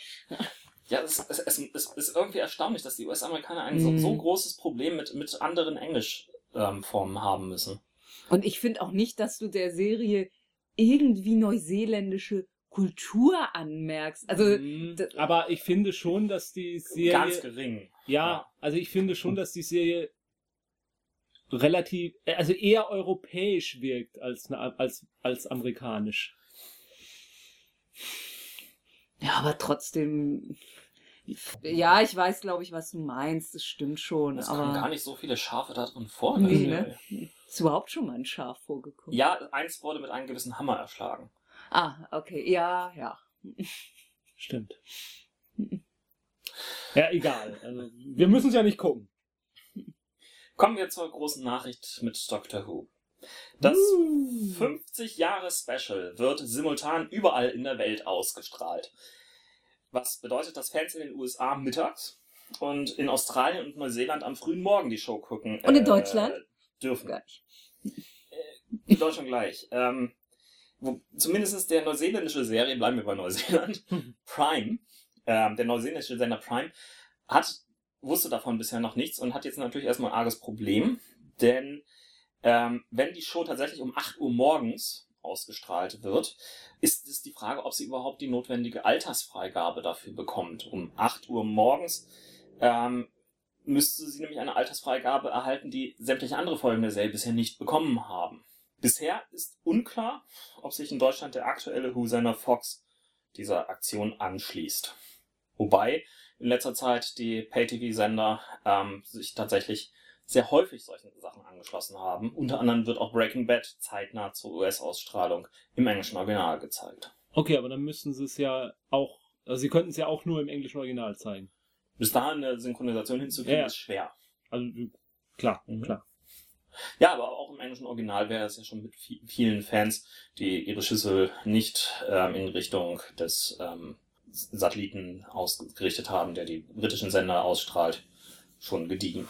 Ja es, es, es, es ist irgendwie erstaunlich, dass die US-Amerikaner ein so, Mhm. so großes Problem mit, mit anderen Englischformen haben müssen. Und ich finde auch nicht, dass du der Serie irgendwie neuseeländische Kultur anmerkst. Also, Hm. d- Aber ich finde schon, dass die Serie. Ganz gering. Ja, also ich finde schon, dass die Serie relativ, also eher europäisch wirkt als, als, als amerikanisch. Ja, aber trotzdem. Ja, ich weiß, glaube ich, was du meinst. Das stimmt schon. Es kommen gar aber nicht so viele Schafe da drin vor. Nee, in der ne? Ist überhaupt schon mal ein Schaf vorgekommen. Ja, eins wurde mit einem gewissen Hammer erschlagen. Ah, okay. Ja, ja. Stimmt. Ja, egal. Also, wir müssen es ja nicht gucken. Kommen wir zur großen Nachricht mit Doctor Who. Das Uh. 50-Jahre-Special wird simultan überall in der Welt ausgestrahlt. Was bedeutet, dass Fans in den USA mittags und in Australien und Neuseeland am frühen Morgen die Show gucken. Und in äh, Deutschland? Dürfen. Gar nicht. In Deutschland gleich. Ähm, wo, zumindest der neuseeländische Serie, bleiben wir bei Neuseeland, Prime, ähm, der neuseeländische Sender Prime, hat, wusste davon bisher noch nichts und hat jetzt natürlich erstmal ein arges Problem, denn ähm, wenn die Show tatsächlich um 8 Uhr morgens ausgestrahlt wird, ist es die Frage, ob sie überhaupt die notwendige Altersfreigabe dafür bekommt. Um 8 Uhr morgens ähm, müsste sie nämlich eine Altersfreigabe erhalten, die sämtliche andere Folgen der Serie bisher nicht bekommen haben. Bisher ist unklar, ob sich in Deutschland der aktuelle Who-Sender Fox dieser Aktion anschließt. Wobei in letzter Zeit die Pay-TV-Sender ähm, sich tatsächlich sehr häufig solchen Sachen angeschlossen haben. Unter anderem wird auch Breaking Bad zeitnah zur US-Ausstrahlung im englischen Original gezeigt. Okay, aber dann müssten sie es ja auch, also sie könnten es ja auch nur im englischen Original zeigen. Bis dahin eine Synchronisation hinzukriegen, Ja. ist schwer. Also klar, Mhm. klar. Ja, aber auch im englischen Original wäre es ja schon mit vi- vielen Fans, die ihre Schüssel nicht ähm, in Richtung des ähm, Satelliten ausgerichtet haben, der die britischen Sender ausstrahlt, schon gediegen.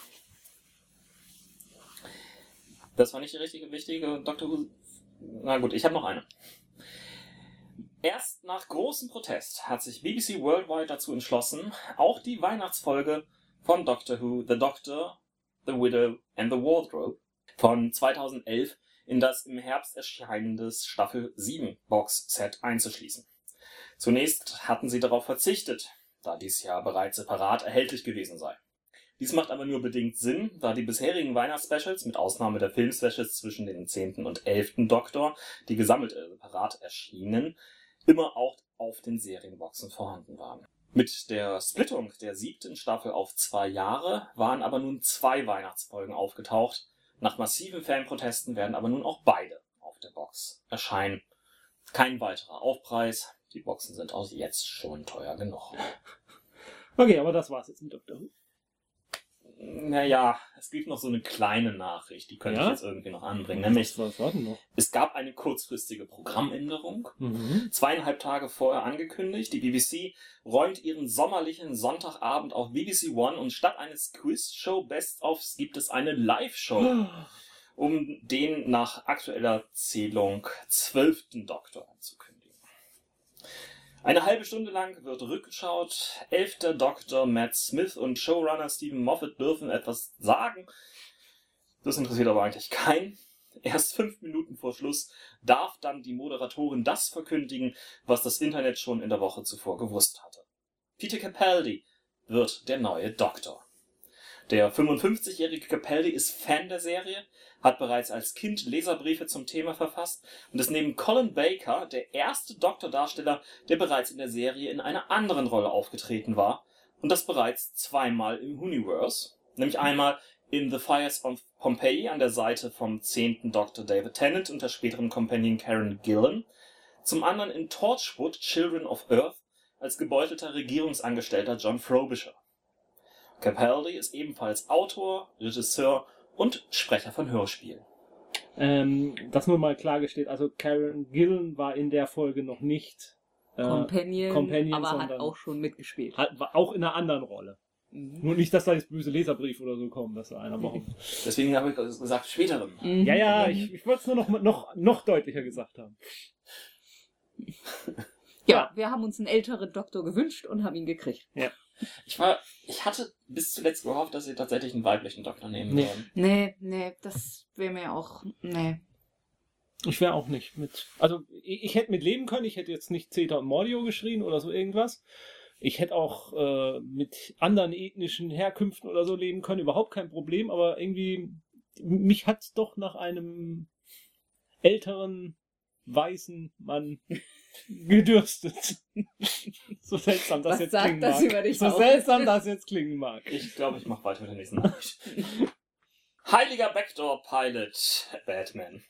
Das war nicht die richtige, wichtige Dr. Who. Na gut, ich habe noch eine. Erst nach großem Protest hat sich BBC Worldwide dazu entschlossen, auch die Weihnachtsfolge von Doctor Who, The Doctor, The Widow and the Wardrobe von 2011 in das im Herbst erscheinendes Staffel 7 Box-Set einzuschließen. Zunächst hatten sie darauf verzichtet, da dies ja bereits separat erhältlich gewesen sei. Dies macht aber nur bedingt Sinn, da die bisherigen Weihnachtsspecials, mit Ausnahme der Filmspecials zwischen dem 10. und 11. Doktor, die gesammelt äh, separat erschienen, immer auch auf den Serienboxen vorhanden waren. Mit der Splittung der siebten Staffel auf zwei Jahre waren aber nun zwei Weihnachtsfolgen aufgetaucht. Nach massiven Fanprotesten werden aber nun auch beide auf der Box erscheinen. Kein weiterer Aufpreis. Die Boxen sind auch jetzt schon teuer genug. Okay, aber das war's jetzt mit Dr. Who. Naja, es gibt noch so eine kleine Nachricht, die könnte Ja? ich jetzt irgendwie noch anbringen. Nämlich, Was war denn noch? es gab eine kurzfristige Programmänderung. Mhm. Zweieinhalb Tage vorher angekündigt. Die BBC räumt ihren sommerlichen Sonntagabend auf BBC One und statt eines Quiz-Show Best-ofs gibt es eine Live-Show, um den nach aktueller Zählung zwölften Doktor anzukündigen. Eine halbe Stunde lang wird rückgeschaut. Elfter Doktor Matt Smith und Showrunner Stephen Moffat dürfen etwas sagen. Das interessiert aber eigentlich keinen. Erst fünf Minuten vor Schluss darf dann die Moderatorin das verkündigen, was das Internet schon in der Woche zuvor gewusst hatte. Peter Capaldi, wird der neue Doktor. Der 55-jährige Capaldi ist Fan der Serie, hat bereits als Kind Leserbriefe zum Thema verfasst und ist neben Colin Baker der erste Doktordarsteller, der bereits in der Serie in einer anderen Rolle aufgetreten war und das bereits zweimal im Universe, nämlich einmal in The Fires of Pompeii an der Seite vom zehnten Doktor David Tennant und der späteren Companion Karen Gillan, zum anderen in Torchwood Children of Earth als gebeutelter Regierungsangestellter John Frobisher. Capaldi ist ebenfalls Autor, Regisseur und Sprecher von Hörspielen. Ähm, das nur mal klargestellt. Also Karen Gillan war in der Folge noch nicht äh, Companion, Companion, aber hat auch schon mitgespielt. hat, war auch in einer anderen Rolle. Mhm. Nur nicht, dass da jetzt böse Leserbrief oder so kommen, dass da einer behauptet. Deswegen habe ich gesagt, späteren. Mhm. Ja, ja, ich, ich wollte es nur noch, noch, noch deutlicher gesagt haben. Ja, wir haben uns einen älteren Doktor gewünscht und haben ihn gekriegt. Ich war, ich hatte bis zuletzt gehofft, dass sie tatsächlich einen weiblichen Doktor nehmen Nee. würden. Nee, nee, das wäre mir auch. Nee. Ich wäre auch nicht mit. Also, ich, ich hätte mit leben können. Ich hätte jetzt nicht Zeta und Mordio geschrien oder so irgendwas. Ich hätte auch äh, mit anderen ethnischen Herkünften oder so leben können. Überhaupt kein Problem. Aber irgendwie, mich hat doch nach einem älteren, weißen Mann gedürstet. so seltsam das Was jetzt klingen das mag. über dich so aus? seltsam das jetzt klingen mag. Ich glaube, ich mache weiter mit der nächsten Nachricht. Heiliger Backdoor-Pilot, Batman.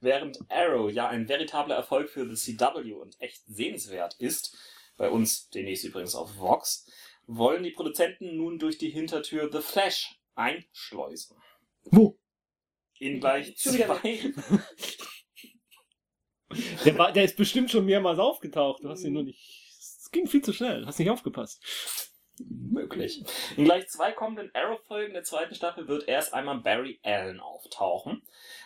Während Arrow ja ein veritabler Erfolg für The CW und echt sehenswert ist, bei uns demnächst übrigens auf Vox, wollen die Produzenten nun durch die Hintertür The Flash einschleusen. Wo? In gleich zwei, Der, war, der ist bestimmt schon mehrmals aufgetaucht. Du hast ihn nur nicht. Es ging viel zu schnell. Hast nicht aufgepasst. möglich. In gleich zwei kommenden Arrow-Folgen der zweiten Staffel wird erst einmal Barry Allen auftauchen.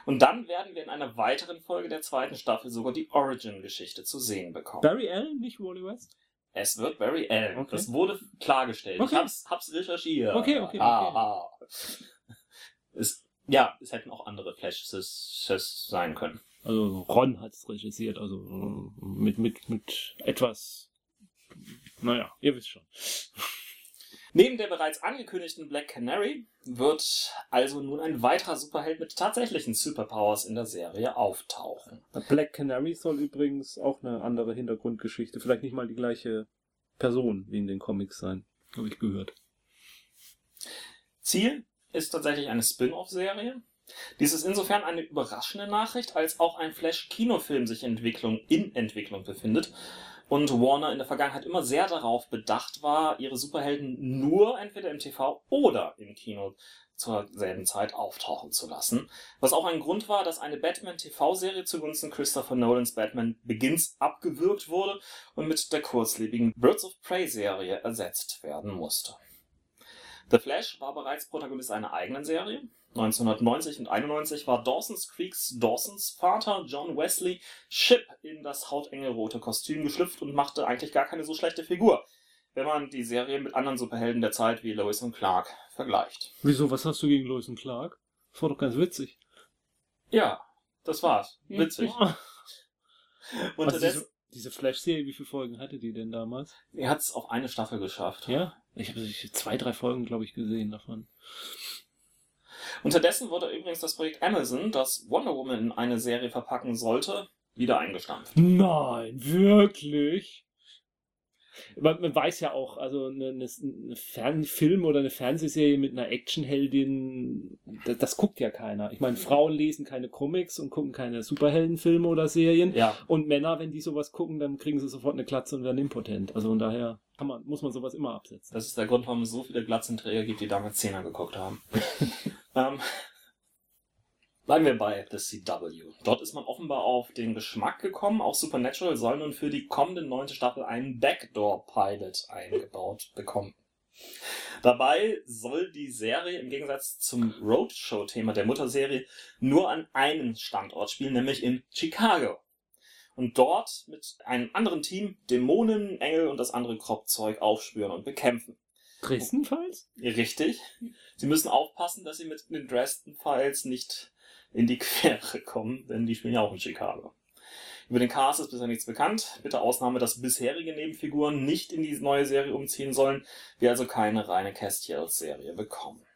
Und dann werden wir in einer weiteren Folge der zweiten Staffel sogar die Origin-Geschichte zu sehen bekommen. Barry Allen, nicht Wally West? Es wird Barry Allen. Okay. Das wurde klargestellt. Okay. Ich hab's, hab's recherchiert. Okay, okay, okay. Ah, ah. Es, ja, es hätten auch andere Flashes sein können. Also Ron hat es regisiert, also mit, mit, mit etwas. Naja, ihr wisst schon. Neben der bereits angekündigten Black Canary wird also nun ein weiterer Superheld mit tatsächlichen Superpowers in der Serie auftauchen. Black Canary soll übrigens auch eine andere Hintergrundgeschichte, vielleicht nicht mal die gleiche Person wie in den Comics sein. Habe ich gehört. Ziel ist tatsächlich eine Spin-off-Serie. Dies ist insofern eine überraschende Nachricht, als auch ein Flash-Kinofilm sich Entwicklung, in Entwicklung befindet und Warner in der Vergangenheit immer sehr darauf bedacht war, ihre Superhelden nur entweder im TV oder im Kino zur selben Zeit auftauchen zu lassen. Was auch ein Grund war, dass eine Batman-TV-Serie zugunsten Christopher Nolans Batman Begins abgewürgt wurde und mit der kurzlebigen Birds of Prey-Serie ersetzt werden musste. The Flash war bereits Protagonist einer eigenen Serie. 1990 und 91 war Dawson's Creeks Dawsons Vater John Wesley Ship in das hautenge rote Kostüm geschlüpft und machte eigentlich gar keine so schlechte Figur, wenn man die Serie mit anderen Superhelden der Zeit wie Lois und Clark vergleicht. Wieso, was hast du gegen Lois und Clark? Das war doch ganz witzig. Ja, das war's. Witzig. Unterdessen, diese, diese Flash-Serie, wie viele Folgen hatte die denn damals? er hat es auf eine Staffel geschafft. Ja? Ich habe zwei, drei Folgen, glaube ich, gesehen davon. Unterdessen wurde übrigens das Projekt Amazon, das Wonder Woman in eine Serie verpacken sollte, wieder eingestampft. Nein, wirklich? Man, man weiß ja auch, also eine, eine, eine Fernfilm oder eine Fernsehserie mit einer Actionheldin, das, das guckt ja keiner. Ich meine, Frauen lesen keine Comics und gucken keine Superheldenfilme oder Serien. Ja, Und Männer, wenn die sowas gucken, dann kriegen sie sofort eine Klatze und werden impotent. Also von daher kann man, muss man sowas immer absetzen. Das ist der Grund, warum es so viele Glatzenträger gibt, die damals Zehner geguckt haben. ähm, bleiben wir bei The CW. Dort ist man offenbar auf den Geschmack gekommen, auch Supernatural soll nun für die kommende neunte Staffel einen Backdoor-Pilot eingebaut bekommen. Dabei soll die Serie im Gegensatz zum Roadshow-Thema der Mutterserie nur an einem Standort spielen, nämlich in Chicago. Und dort mit einem anderen Team Dämonen, Engel und das andere Kropfzeug aufspüren und bekämpfen. Dresden-Files? Richtig. Sie müssen aufpassen, dass sie mit den Dresden Files nicht in die Quere kommen, denn die spielen ja auch in Chicago. Über den Cast ist bisher nichts bekannt, mit der Ausnahme, dass bisherige Nebenfiguren nicht in die neue Serie umziehen sollen, wir also keine reine Castiel-Serie bekommen.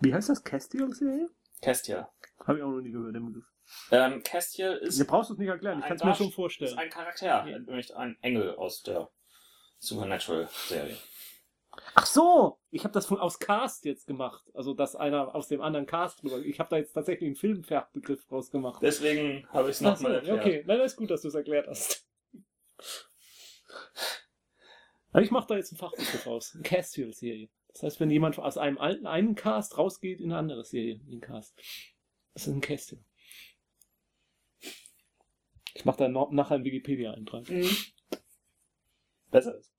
Wie heißt das? Castiel-Serie? Castiel. Habe ich auch noch nie gehört, den Begriff. Ähm, Castiel ist, Du brauchst es nicht erklären, ich kann es mir schon ist vorstellen. ein Charakter, nämlich ein Engel aus der Supernatural-Serie. Ach so, ich habe das von aus Cast jetzt gemacht. Also, dass einer aus dem anderen Cast drüber. Ich habe da jetzt tatsächlich einen Filmfachbegriff draus gemacht. Deswegen habe ich es so, nochmal erklärt. okay, nein, das ist gut, dass du es erklärt hast. Ich mache da jetzt einen Fachbegriff aus. Eine Castiel-Serie. Das heißt, wenn jemand aus einem alten einen Cast rausgeht in eine andere Serie, in den Cast. Das ist ein Castiel. Ich mache da nachher einen Wikipedia-Eintrag. Mhm. Besser ist.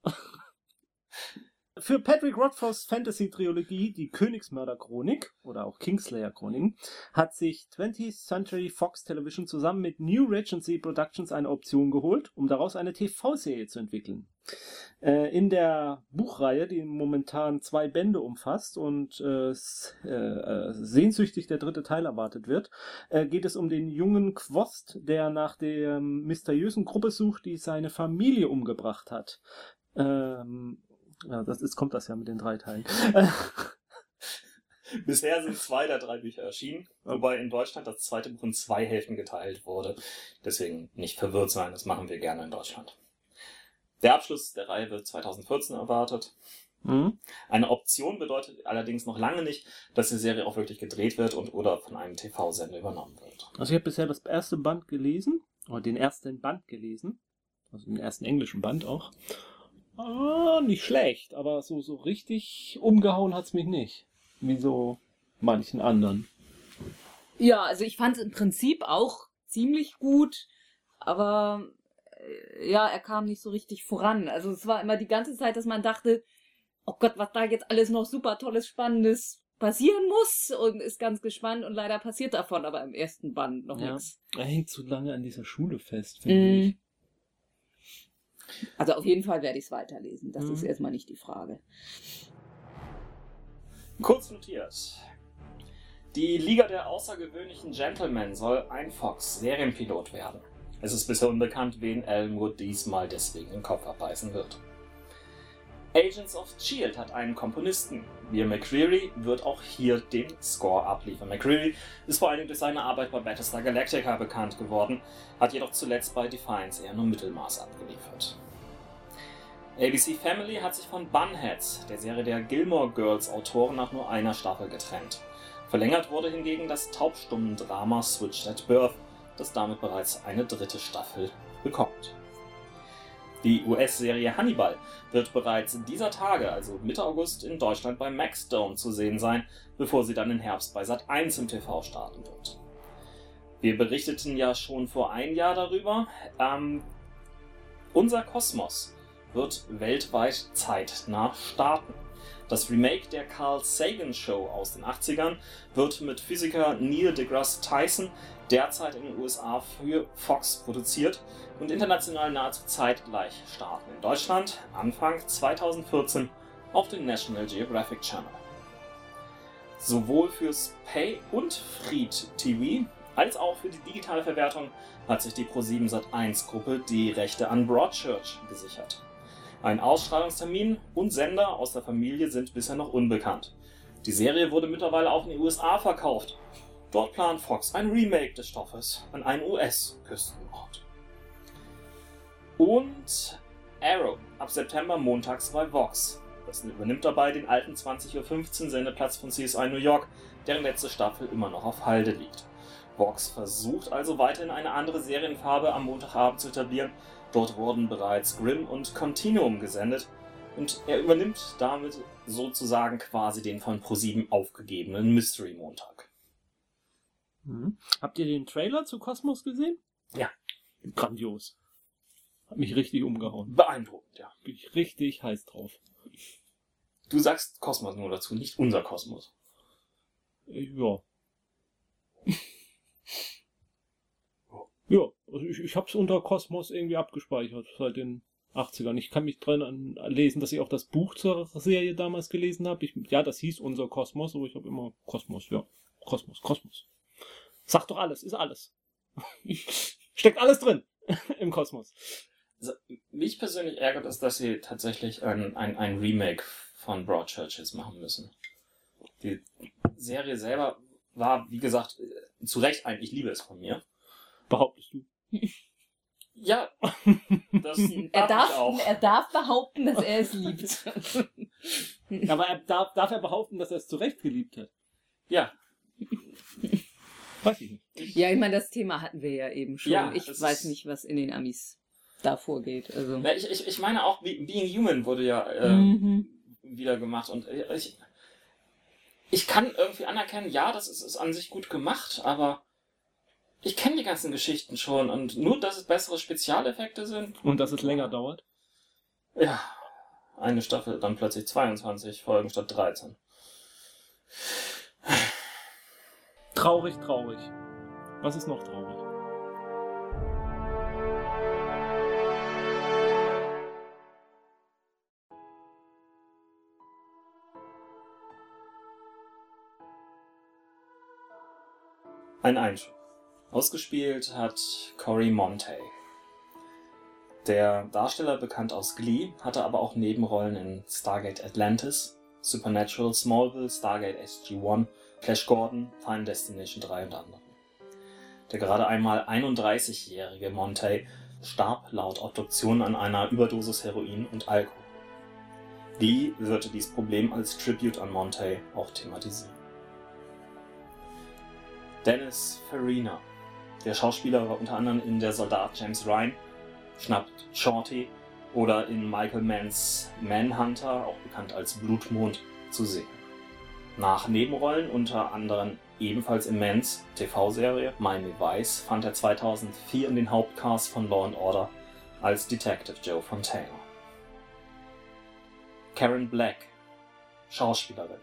Für Patrick Rothfuss Fantasy-Trilogie, die Königsmörder-Chronik oder auch Kingslayer-Chronik, hat sich 20th Century Fox Television zusammen mit New Regency Productions eine Option geholt, um daraus eine TV-Serie zu entwickeln. Äh, in der Buchreihe, die momentan zwei Bände umfasst und äh, äh, äh, sehnsüchtig der dritte Teil erwartet wird, äh, geht es um den jungen Quost, der nach der mysteriösen Gruppe sucht, die seine Familie umgebracht hat. Ähm, ja, das ist, kommt das ja mit den drei Teilen. Bisher sind zwei der drei Bücher erschienen, wobei in Deutschland das zweite Buch in zwei Hälften geteilt wurde. Deswegen nicht verwirrt sein, das machen wir gerne in Deutschland. Der Abschluss der Reihe wird 2014 erwartet. Mhm. Eine Option bedeutet allerdings noch lange nicht, dass die Serie auch wirklich gedreht wird und oder von einem TV-Sender übernommen wird. Also ich habe bisher das erste Band gelesen, oder den ersten Band gelesen, also den ersten englischen Band auch. Ah, nicht schlecht, aber so, so richtig umgehauen hat's mich nicht. Wie so manchen anderen. Ja, also ich fand es im Prinzip auch ziemlich gut, aber äh, ja, er kam nicht so richtig voran. Also es war immer die ganze Zeit, dass man dachte, oh Gott, was da jetzt alles noch super tolles, spannendes passieren muss und ist ganz gespannt und leider passiert davon aber im ersten Band noch Ja. nichts. Er hängt zu lange an dieser Schule fest, Mm. finde ich. Also auf jeden Fall werde ich es weiterlesen. Das Mhm. ist erstmal nicht die Frage. Kurz notiert. Die Liga der außergewöhnlichen Gentlemen soll ein Fox-Serienpilot werden. Es ist bisher unbekannt, wen Alan Wood diesmal deswegen den Kopf abbeißen wird. Agents of S.H.I.E.L.D. hat einen Komponisten. Beer McCreary wird auch hier den Score abliefern. McCreary ist vor allem durch seine Arbeit bei Battlestar Galactica bekannt geworden, hat jedoch zuletzt bei Defiance eher nur Mittelmaß abgeliefert. ABC Family hat sich von Bunheads, der Serie der Gilmore Girls Autoren, nach nur einer Staffel getrennt. Verlängert wurde hingegen das Taubstummen-Drama Switched at Birth, das damit bereits eine dritte Staffel bekommt. Die US-Serie Hannibal wird bereits dieser Tage, also Mitte August, in Deutschland bei Maxdome zu sehen sein, bevor sie dann im Herbst bei Sat1 im TV starten wird. Wir berichteten ja schon vor ein Jahr darüber. Ähm, unser Kosmos wird weltweit zeitnah starten. Das Remake der Carl Sagan Show aus den 80ern wird mit Physiker Neil deGrasse Tyson derzeit in den USA für Fox produziert und international nahezu zeitgleich starten. In Deutschland Anfang 2014 auf dem National Geographic Channel. Sowohl fürs Pay- und Fried-TV als auch für die digitale Verwertung hat sich die Pro7 Sat1 Gruppe die Rechte an Broadchurch gesichert. Ein Ausstrahlungstermin und Sender aus der Familie sind bisher noch unbekannt. Die Serie wurde mittlerweile auch in den USA verkauft. Dort plant Fox ein Remake des Stoffes an einen US-Küstenort. Und Arrow ab September montags bei Vox. Das übernimmt dabei den alten 20.15 Uhr Sendeplatz von CSI New York, deren letzte Staffel immer noch auf Halde liegt. Vox versucht also weiterhin eine andere Serienfarbe am Montagabend zu etablieren. Dort wurden bereits Grimm und Continuum gesendet und er übernimmt damit sozusagen quasi den von ProSieben aufgegebenen Mystery Montag. Mhm. Habt ihr den Trailer zu Kosmos gesehen? Ja. Grandios. Hat mich richtig umgehauen. Beeindruckend, ja. Bin ich richtig heiß drauf. Du sagst Kosmos nur dazu, nicht unser Kosmos. Ja. ja, also ich, ich hab's unter Kosmos irgendwie abgespeichert, seit den 80ern. Ich kann mich dran an, lesen, dass ich auch das Buch zur Serie damals gelesen habe. Ja, das hieß unser Kosmos, aber ich habe immer Kosmos, ja. Kosmos, Kosmos. Sag doch alles, ist alles. Steckt alles drin im Kosmos. Also, mich persönlich ärgert es, dass sie tatsächlich ein, ein, ein Remake von Broadchurches machen müssen. Die Serie selber war, wie gesagt, äh, zu Recht ein Ich liebe es von mir. Behauptest du. Ja, das Er darf darf, ich auch. er darf behaupten, dass er es liebt. Aber er darf, darf er behaupten, dass er es zu Recht geliebt hat? Ja, Weiß ich nicht. ja, ich meine, das Thema hatten wir ja eben schon. Ja, ich weiß nicht, was in den Amis da vorgeht. Also. Ich, ich, ich meine auch, Be- Being Human wurde ja äh, Mhm. wieder gemacht und äh, ich, ich kann irgendwie anerkennen, ja, das ist, ist an sich gut gemacht, aber ich kenne die ganzen Geschichten schon und nur, dass es bessere Spezialeffekte sind, Und dass es länger dauert? ja, eine Staffel dann plötzlich 22 Folgen statt 13. Traurig, traurig. Was ist noch traurig? Ein Einschub. Ausgespielt hat Cory Monteith. Der Darsteller, bekannt aus Glee, hatte aber auch Nebenrollen in Stargate Atlantis, Supernatural, Smallville, Stargate SG-1, Flash Gordon, Final Destination 3 und anderen. Der gerade einmal 31-jährige Monteith starb laut Obduktion an einer Überdosis Heroin und Alkohol. Glee würde dies Problem als Tribute an Monteith auch thematisieren. Dennis Farina. Der Schauspieler war unter anderem in Der Soldat James Ryan, Schnappt Shorty oder in Michael Manns Manhunter, auch bekannt als Blutmond, zu sehen. Nach Nebenrollen unter anderem ebenfalls in Manns TV-Serie Miami Vice fand er 2004 in den Hauptcast von Law Order als Detective Joe Fontana. Karen Black, Schauspielerin.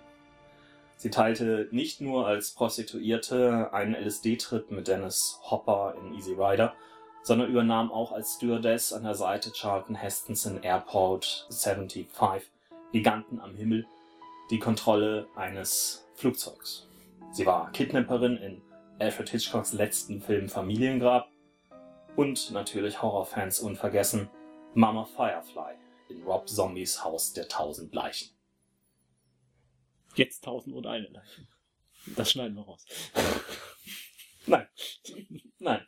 Sie teilte nicht nur als Prostituierte einen LSD-Trip mit Dennis Hopper in Easy Rider, sondern übernahm auch als Stewardess an der Seite Charlton Hestons in Airport 75, Giganten am Himmel, die Kontrolle eines Flugzeugs. Sie war Kidnapperin in Alfred Hitchcocks letzten Film Familiengrab und natürlich Horrorfans unvergessen Mama Firefly in Rob Zombies Haus der tausend Leichen. Jetzt tausend und eine Leichen. Das schneiden wir raus. Nein. Nein.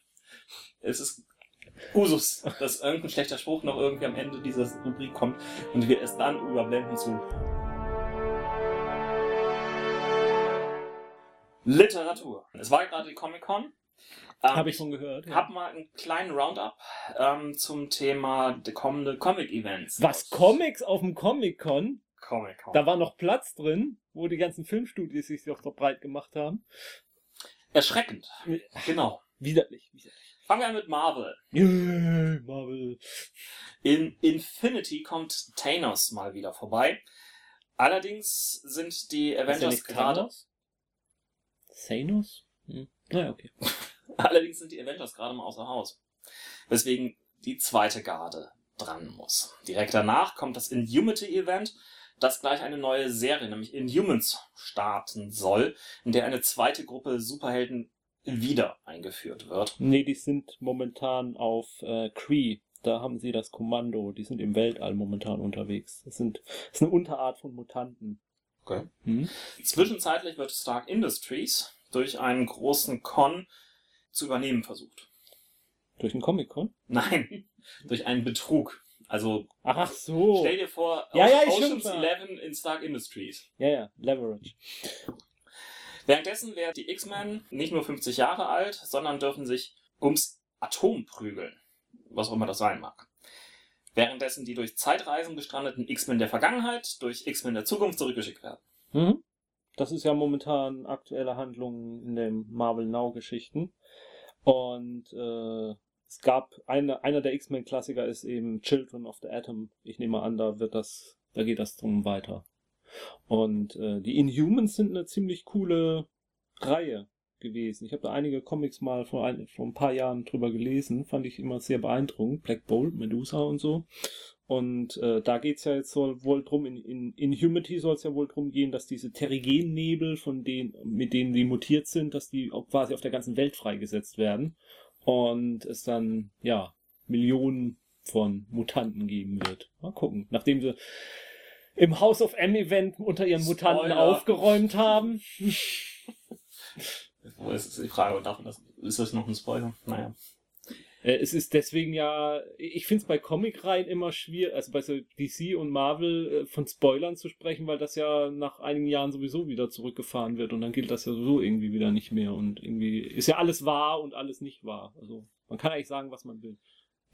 Es ist Usus, dass irgendein schlechter Spruch noch irgendwie am Ende dieser Rubrik kommt und wir es dann überblenden zu Literatur. Es war gerade die Comic-Con. Ähm, Habe ich schon gehört. hab mal einen kleinen Roundup ähm, zum Thema der kommende Comic-Events. Was, Comics auf dem Comic-Con? Comic-Con. Da war noch Platz drin, wo die ganzen Filmstudios sich doch so breit gemacht haben. Erschreckend. Genau. Widerlich. widerlich. Fangen wir an mit Marvel. Yeah, Marvel. In Infinity kommt Thanos mal wieder vorbei. Allerdings sind die Avengers gerade, Thanos? Thanos? Hm. Naja, okay. allerdings sind die Avengers gerade mal außer Haus. Weswegen die zweite Garde dran muss. Direkt danach kommt das Inhumity Event, das gleich eine neue Serie, nämlich Inhumans, starten soll, in der eine zweite Gruppe Superhelden wieder eingeführt wird. Nee, die sind momentan auf äh, Kree. Da haben sie das Kommando. Die sind im Weltall momentan unterwegs. Das, sind, das ist eine Unterart von Mutanten. Okay. Hm? Zwischenzeitlich wird Stark Industries durch einen großen Con zu übernehmen versucht. Durch den Comic-Con? Nein, durch einen Betrug. Also Ach so. stell dir vor, Ja, ja, Ocean's. 11 in Stark Industries. Ja, ja, Leverage. Währenddessen werden die X-Men nicht nur 50 Jahre alt, sondern dürfen sich ums Atom prügeln. Was auch immer das sein mag. Währenddessen die durch Zeitreisen gestrandeten X-Men der Vergangenheit durch X-Men der Zukunft zurückgeschickt werden. Mhm. Das ist ja momentan aktuelle Handlung in den Marvel Now Geschichten. Und äh, es gab eine, einer der X-Men-Klassiker ist eben Children of the Atom. Ich nehme an, da wird das, da geht das drum weiter. Und äh, die Inhumans sind eine ziemlich coole Reihe gewesen. Ich habe da einige Comics mal vor ein, vor ein paar Jahren drüber gelesen, fand ich immer sehr beeindruckend. Black Bolt, Medusa und so. Und äh, da geht's ja jetzt soll wohl drum, in, in Inhumity soll es ja wohl drum gehen, dass diese Terrigen-Nebel, von denen, mit denen die mutiert sind, dass die auch quasi auf der ganzen Welt freigesetzt werden. und es dann, ja, Millionen von Mutanten geben wird. Mal gucken. Nachdem sie im House of M-Event unter ihren Mutanten Spoiler. aufgeräumt haben. Wo ist die Frage, darf man das, ist das noch ein Spoiler? Naja. Äh, Es ist deswegen ja, ich finde es bei Comic-Reihen immer schwierig, also bei so DC und Marvel äh, von Spoilern zu sprechen, weil das ja nach einigen Jahren sowieso wieder zurückgefahren wird und dann gilt das ja sowieso irgendwie wieder nicht mehr und irgendwie ist ja alles wahr und alles nicht wahr. Also man kann eigentlich sagen, was man will.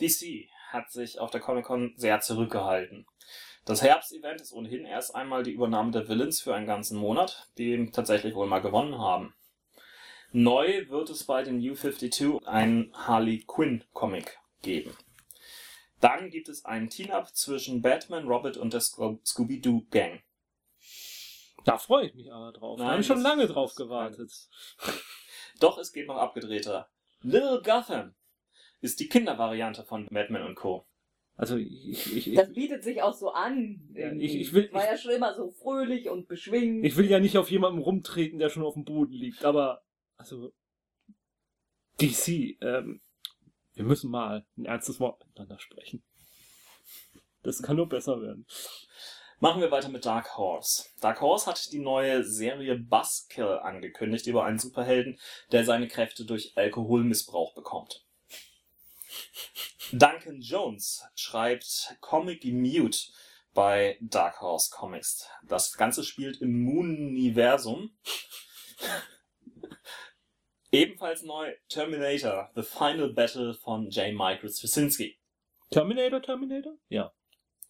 DC hat sich auf der Comic-Con sehr zurückgehalten. Das Herbst-Event ist ohnehin erst einmal die Übernahme der Villains für einen ganzen Monat, die tatsächlich wohl mal gewonnen haben. Neu wird es bei den New 52 einen Harley Quinn Comic geben. Dann gibt es einen Team-Up zwischen Batman, Robert und der Sco- Scooby-Doo Gang. Da freue ich mich aber drauf. da Nein, habe ich schon lange drauf gewartet. Doch es geht noch abgedrehter. Little Gotham ist die Kindervariante von Batman und Co. Also ich, ich, ich, Das bietet sich auch so an. Ja, ich- ich will- War ja schon immer so fröhlich und beschwingt. ich will ja nicht auf jemanden rumtreten, der schon auf dem Boden liegt, aber also DC, ähm, wir müssen mal ein ernstes Wort miteinander sprechen. Das kann nur besser werden. Machen wir weiter mit Dark Horse. Dark Horse hat die neue Serie Buzzkill angekündigt über einen Superhelden, der seine Kräfte durch Alkoholmissbrauch bekommt. Duncan Jones schreibt Comic Mute bei Dark Horse Comics. Das Ganze spielt im Moon-Universum. Ebenfalls neu Terminator, The Final Battle von J. Michael Straczynski. Terminator, Terminator? Ja.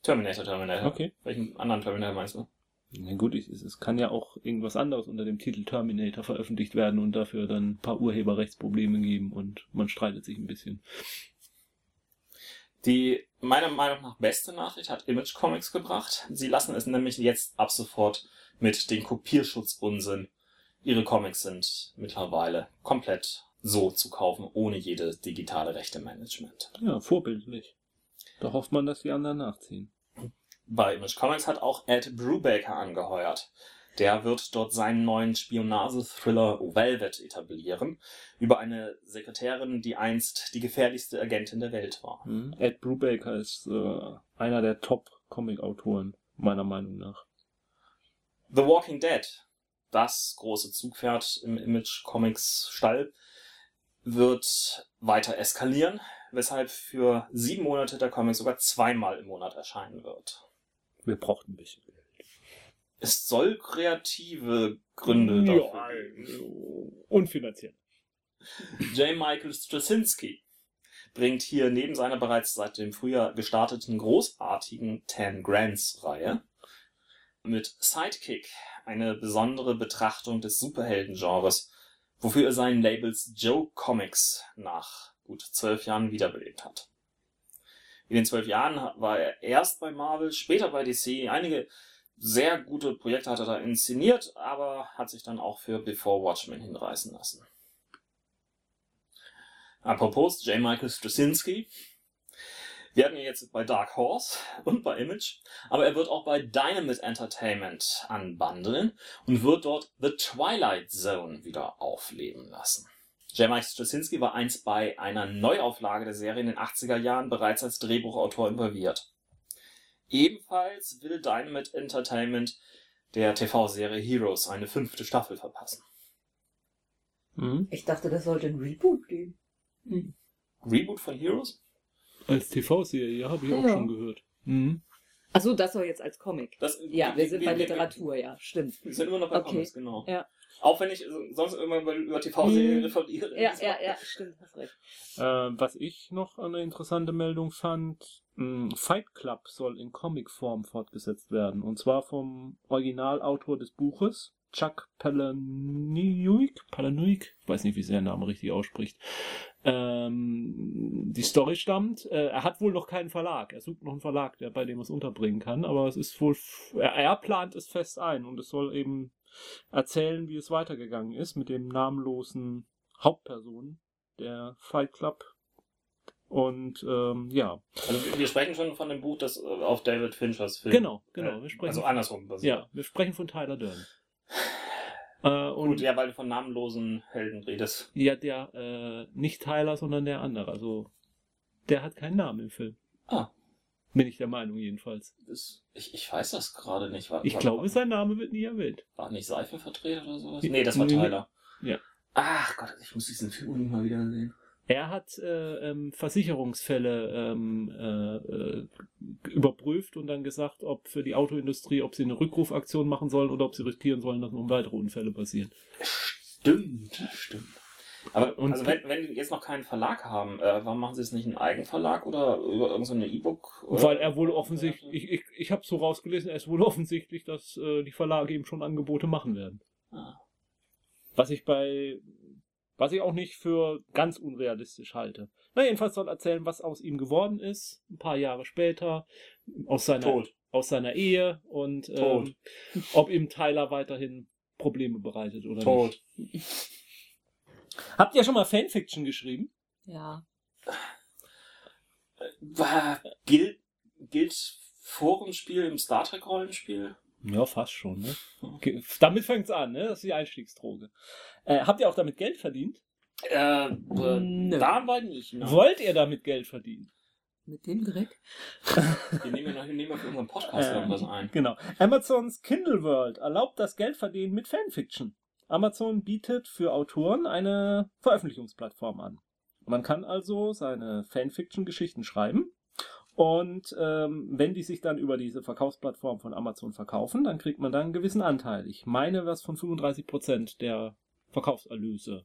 Terminator, Terminator. Okay. Welchen anderen Terminator meinst du? Na gut, ich, es, kann ja auch irgendwas anderes unter dem Titel Terminator veröffentlicht werden und dafür dann ein paar Urheberrechtsprobleme geben und man streitet sich ein bisschen. Die meiner Meinung nach beste Nachricht hat Image Comics gebracht. Sie lassen es nämlich jetzt ab sofort mit dem Kopierschutz-Unsinn. Ihre Comics sind mittlerweile komplett so zu kaufen, ohne jedes digitale Rechte-Management. Ja, vorbildlich. Da hofft man, dass die anderen nachziehen. Bei Image Comics hat auch Ed Brubaker angeheuert. Der wird dort seinen neuen Spionage-Thriller Velvet etablieren, über eine Sekretärin, die einst die gefährlichste Agentin der Welt war. Hm? Ed Brubaker ist äh, einer der Top-Comic-Autoren, meiner Meinung nach. The Walking Dead, das große Zugpferd im Image Comics Stall, wird weiter eskalieren, weshalb für sieben Monate der Comic sogar zweimal im Monat erscheinen wird. Wir brauchten ein bisschen Geld. Es soll kreative Gründe dafür geben. Und finanziell. J. Michael Straczynski bringt hier neben seiner bereits seit dem Frühjahr gestarteten großartigen Ten Grants Reihe mit Sidekick eine besondere Betrachtung des Superhelden-Genres, wofür er seinen Labels Joe Comics nach gut zwölf Jahren wiederbelebt hat. In den zwölf Jahren war er erst bei Marvel, später bei DC. Einige sehr gute Projekte hat er da inszeniert, aber hat sich dann auch für Before Watchmen hinreißen lassen. Apropos J. Michael Straczynski. Wir hatten ihn jetzt bei Dark Horse und bei Image, aber er wird auch bei Dynamite Entertainment anbandeln und wird dort The Twilight Zone wieder aufleben lassen. J. Michael Straczynski war einst bei einer Neuauflage der Serie in den 80er Jahren bereits als Drehbuchautor involviert. Ebenfalls will Dynamite Entertainment der TV-Serie Heroes eine fünfte Staffel verpassen. Mhm. Ich dachte, das sollte ein Reboot geben. Reboot von Heroes? Als TV-Serie, habe ich auch Ja. schon gehört. Mhm. Achso, das soll jetzt als Comic. Das, Ja, wir sind bei Literatur, ja, stimmt. Wir sind immer noch bei Okay. Comics, genau. Ja. Auch wenn ich sonst immer über, TV-Serien Hm. referiere. Ja, ja, ja, stimmt, hast recht. Äh, was ich noch eine interessante Meldung fand, mh, Fight Club soll in Comicform fortgesetzt werden. Und zwar vom Originalautor des Buches, Chuck Palahniuk. Palahniuk? Ich weiß nicht, wie sein Name richtig ausspricht. Ähm, die Story stammt. Äh, er hat wohl noch keinen Verlag. Er sucht noch einen Verlag, der bei dem er es unterbringen kann. Aber es ist wohl, er, er plant es fest ein und es soll eben erzählen, wie es weitergegangen ist mit dem namenlosen Hauptperson der Fight Club. Und ähm, ja, Also wir- sprechen schon von dem Buch, das äh, auf David Finchers Film. genau, genau. Äh, Wir sprechen, Also andersrum basiert. ja, wir sprechen von Tyler Durden. Äh, und Gut, ja, weil du von namenlosen Helden redest. ja, der, äh, nicht Tyler, sondern der andere. Also, der hat keinen Namen im Film. Ah. Bin ich der Meinung jedenfalls. Das, ich, ich weiß das gerade nicht. War, Ich war, glaube, sein Name wird nie erwähnt. War nicht Seife vertreten oder sowas? Nee, das war. Tyler. Ja. Ach Gott, ich muss diesen Film unbedingt mal wieder sehen. Er hat äh, ähm, Versicherungsfälle ähm, äh, äh, überprüft und dann gesagt, ob für die Autoindustrie, ob sie eine Rückrufaktion machen sollen oder ob sie riskieren sollen, dass noch weitere Unfälle passieren. Stimmt, stimmt. Aber Und- also wenn, wenn die jetzt noch keinen Verlag haben, äh, warum machen sie es nicht einen Eigenverlag oder über irgendeine E-Book? oder- Weil er wohl offensichtlich, ich, ich, ich habe so rausgelesen, er ist wohl offensichtlich, dass äh, die Verlage ihm schon Angebote machen werden. Ah. Was ich bei, was ich auch nicht für ganz unrealistisch halte. Na, jedenfalls soll erzählen, was aus ihm geworden ist, ein paar Jahre später, aus seiner, Tot. aus seiner Ehe und ähm, ob ihm Tyler weiterhin Probleme bereitet oder Tot. nicht. Habt ihr schon mal Fanfiction geschrieben? Ja. War, gilt, gilt Forumspiel im Star Trek Rollenspiel? Ja, fast schon, ne? Okay, damit fängt's an, ne? Das ist die Einstiegsdroge. Äh, habt ihr auch damit Geld verdient? Äh, äh Nö. dabei nicht. Ne? Wollt ihr damit Geld verdienen? Mit dem Dreck? Wir nehmen wir nehmen ja für unseren Podcast Äh, irgendwas ein. Genau. Amazons Kindle World erlaubt das Geldverdienen mit Fanfiction. Amazon bietet für Autoren eine Veröffentlichungsplattform an. Man kann also seine Fanfiction-Geschichten schreiben und ähm, wenn die sich dann über diese Verkaufsplattform von Amazon verkaufen, dann kriegt man dann einen gewissen Anteil. Ich meine, was von 35% der Verkaufserlöse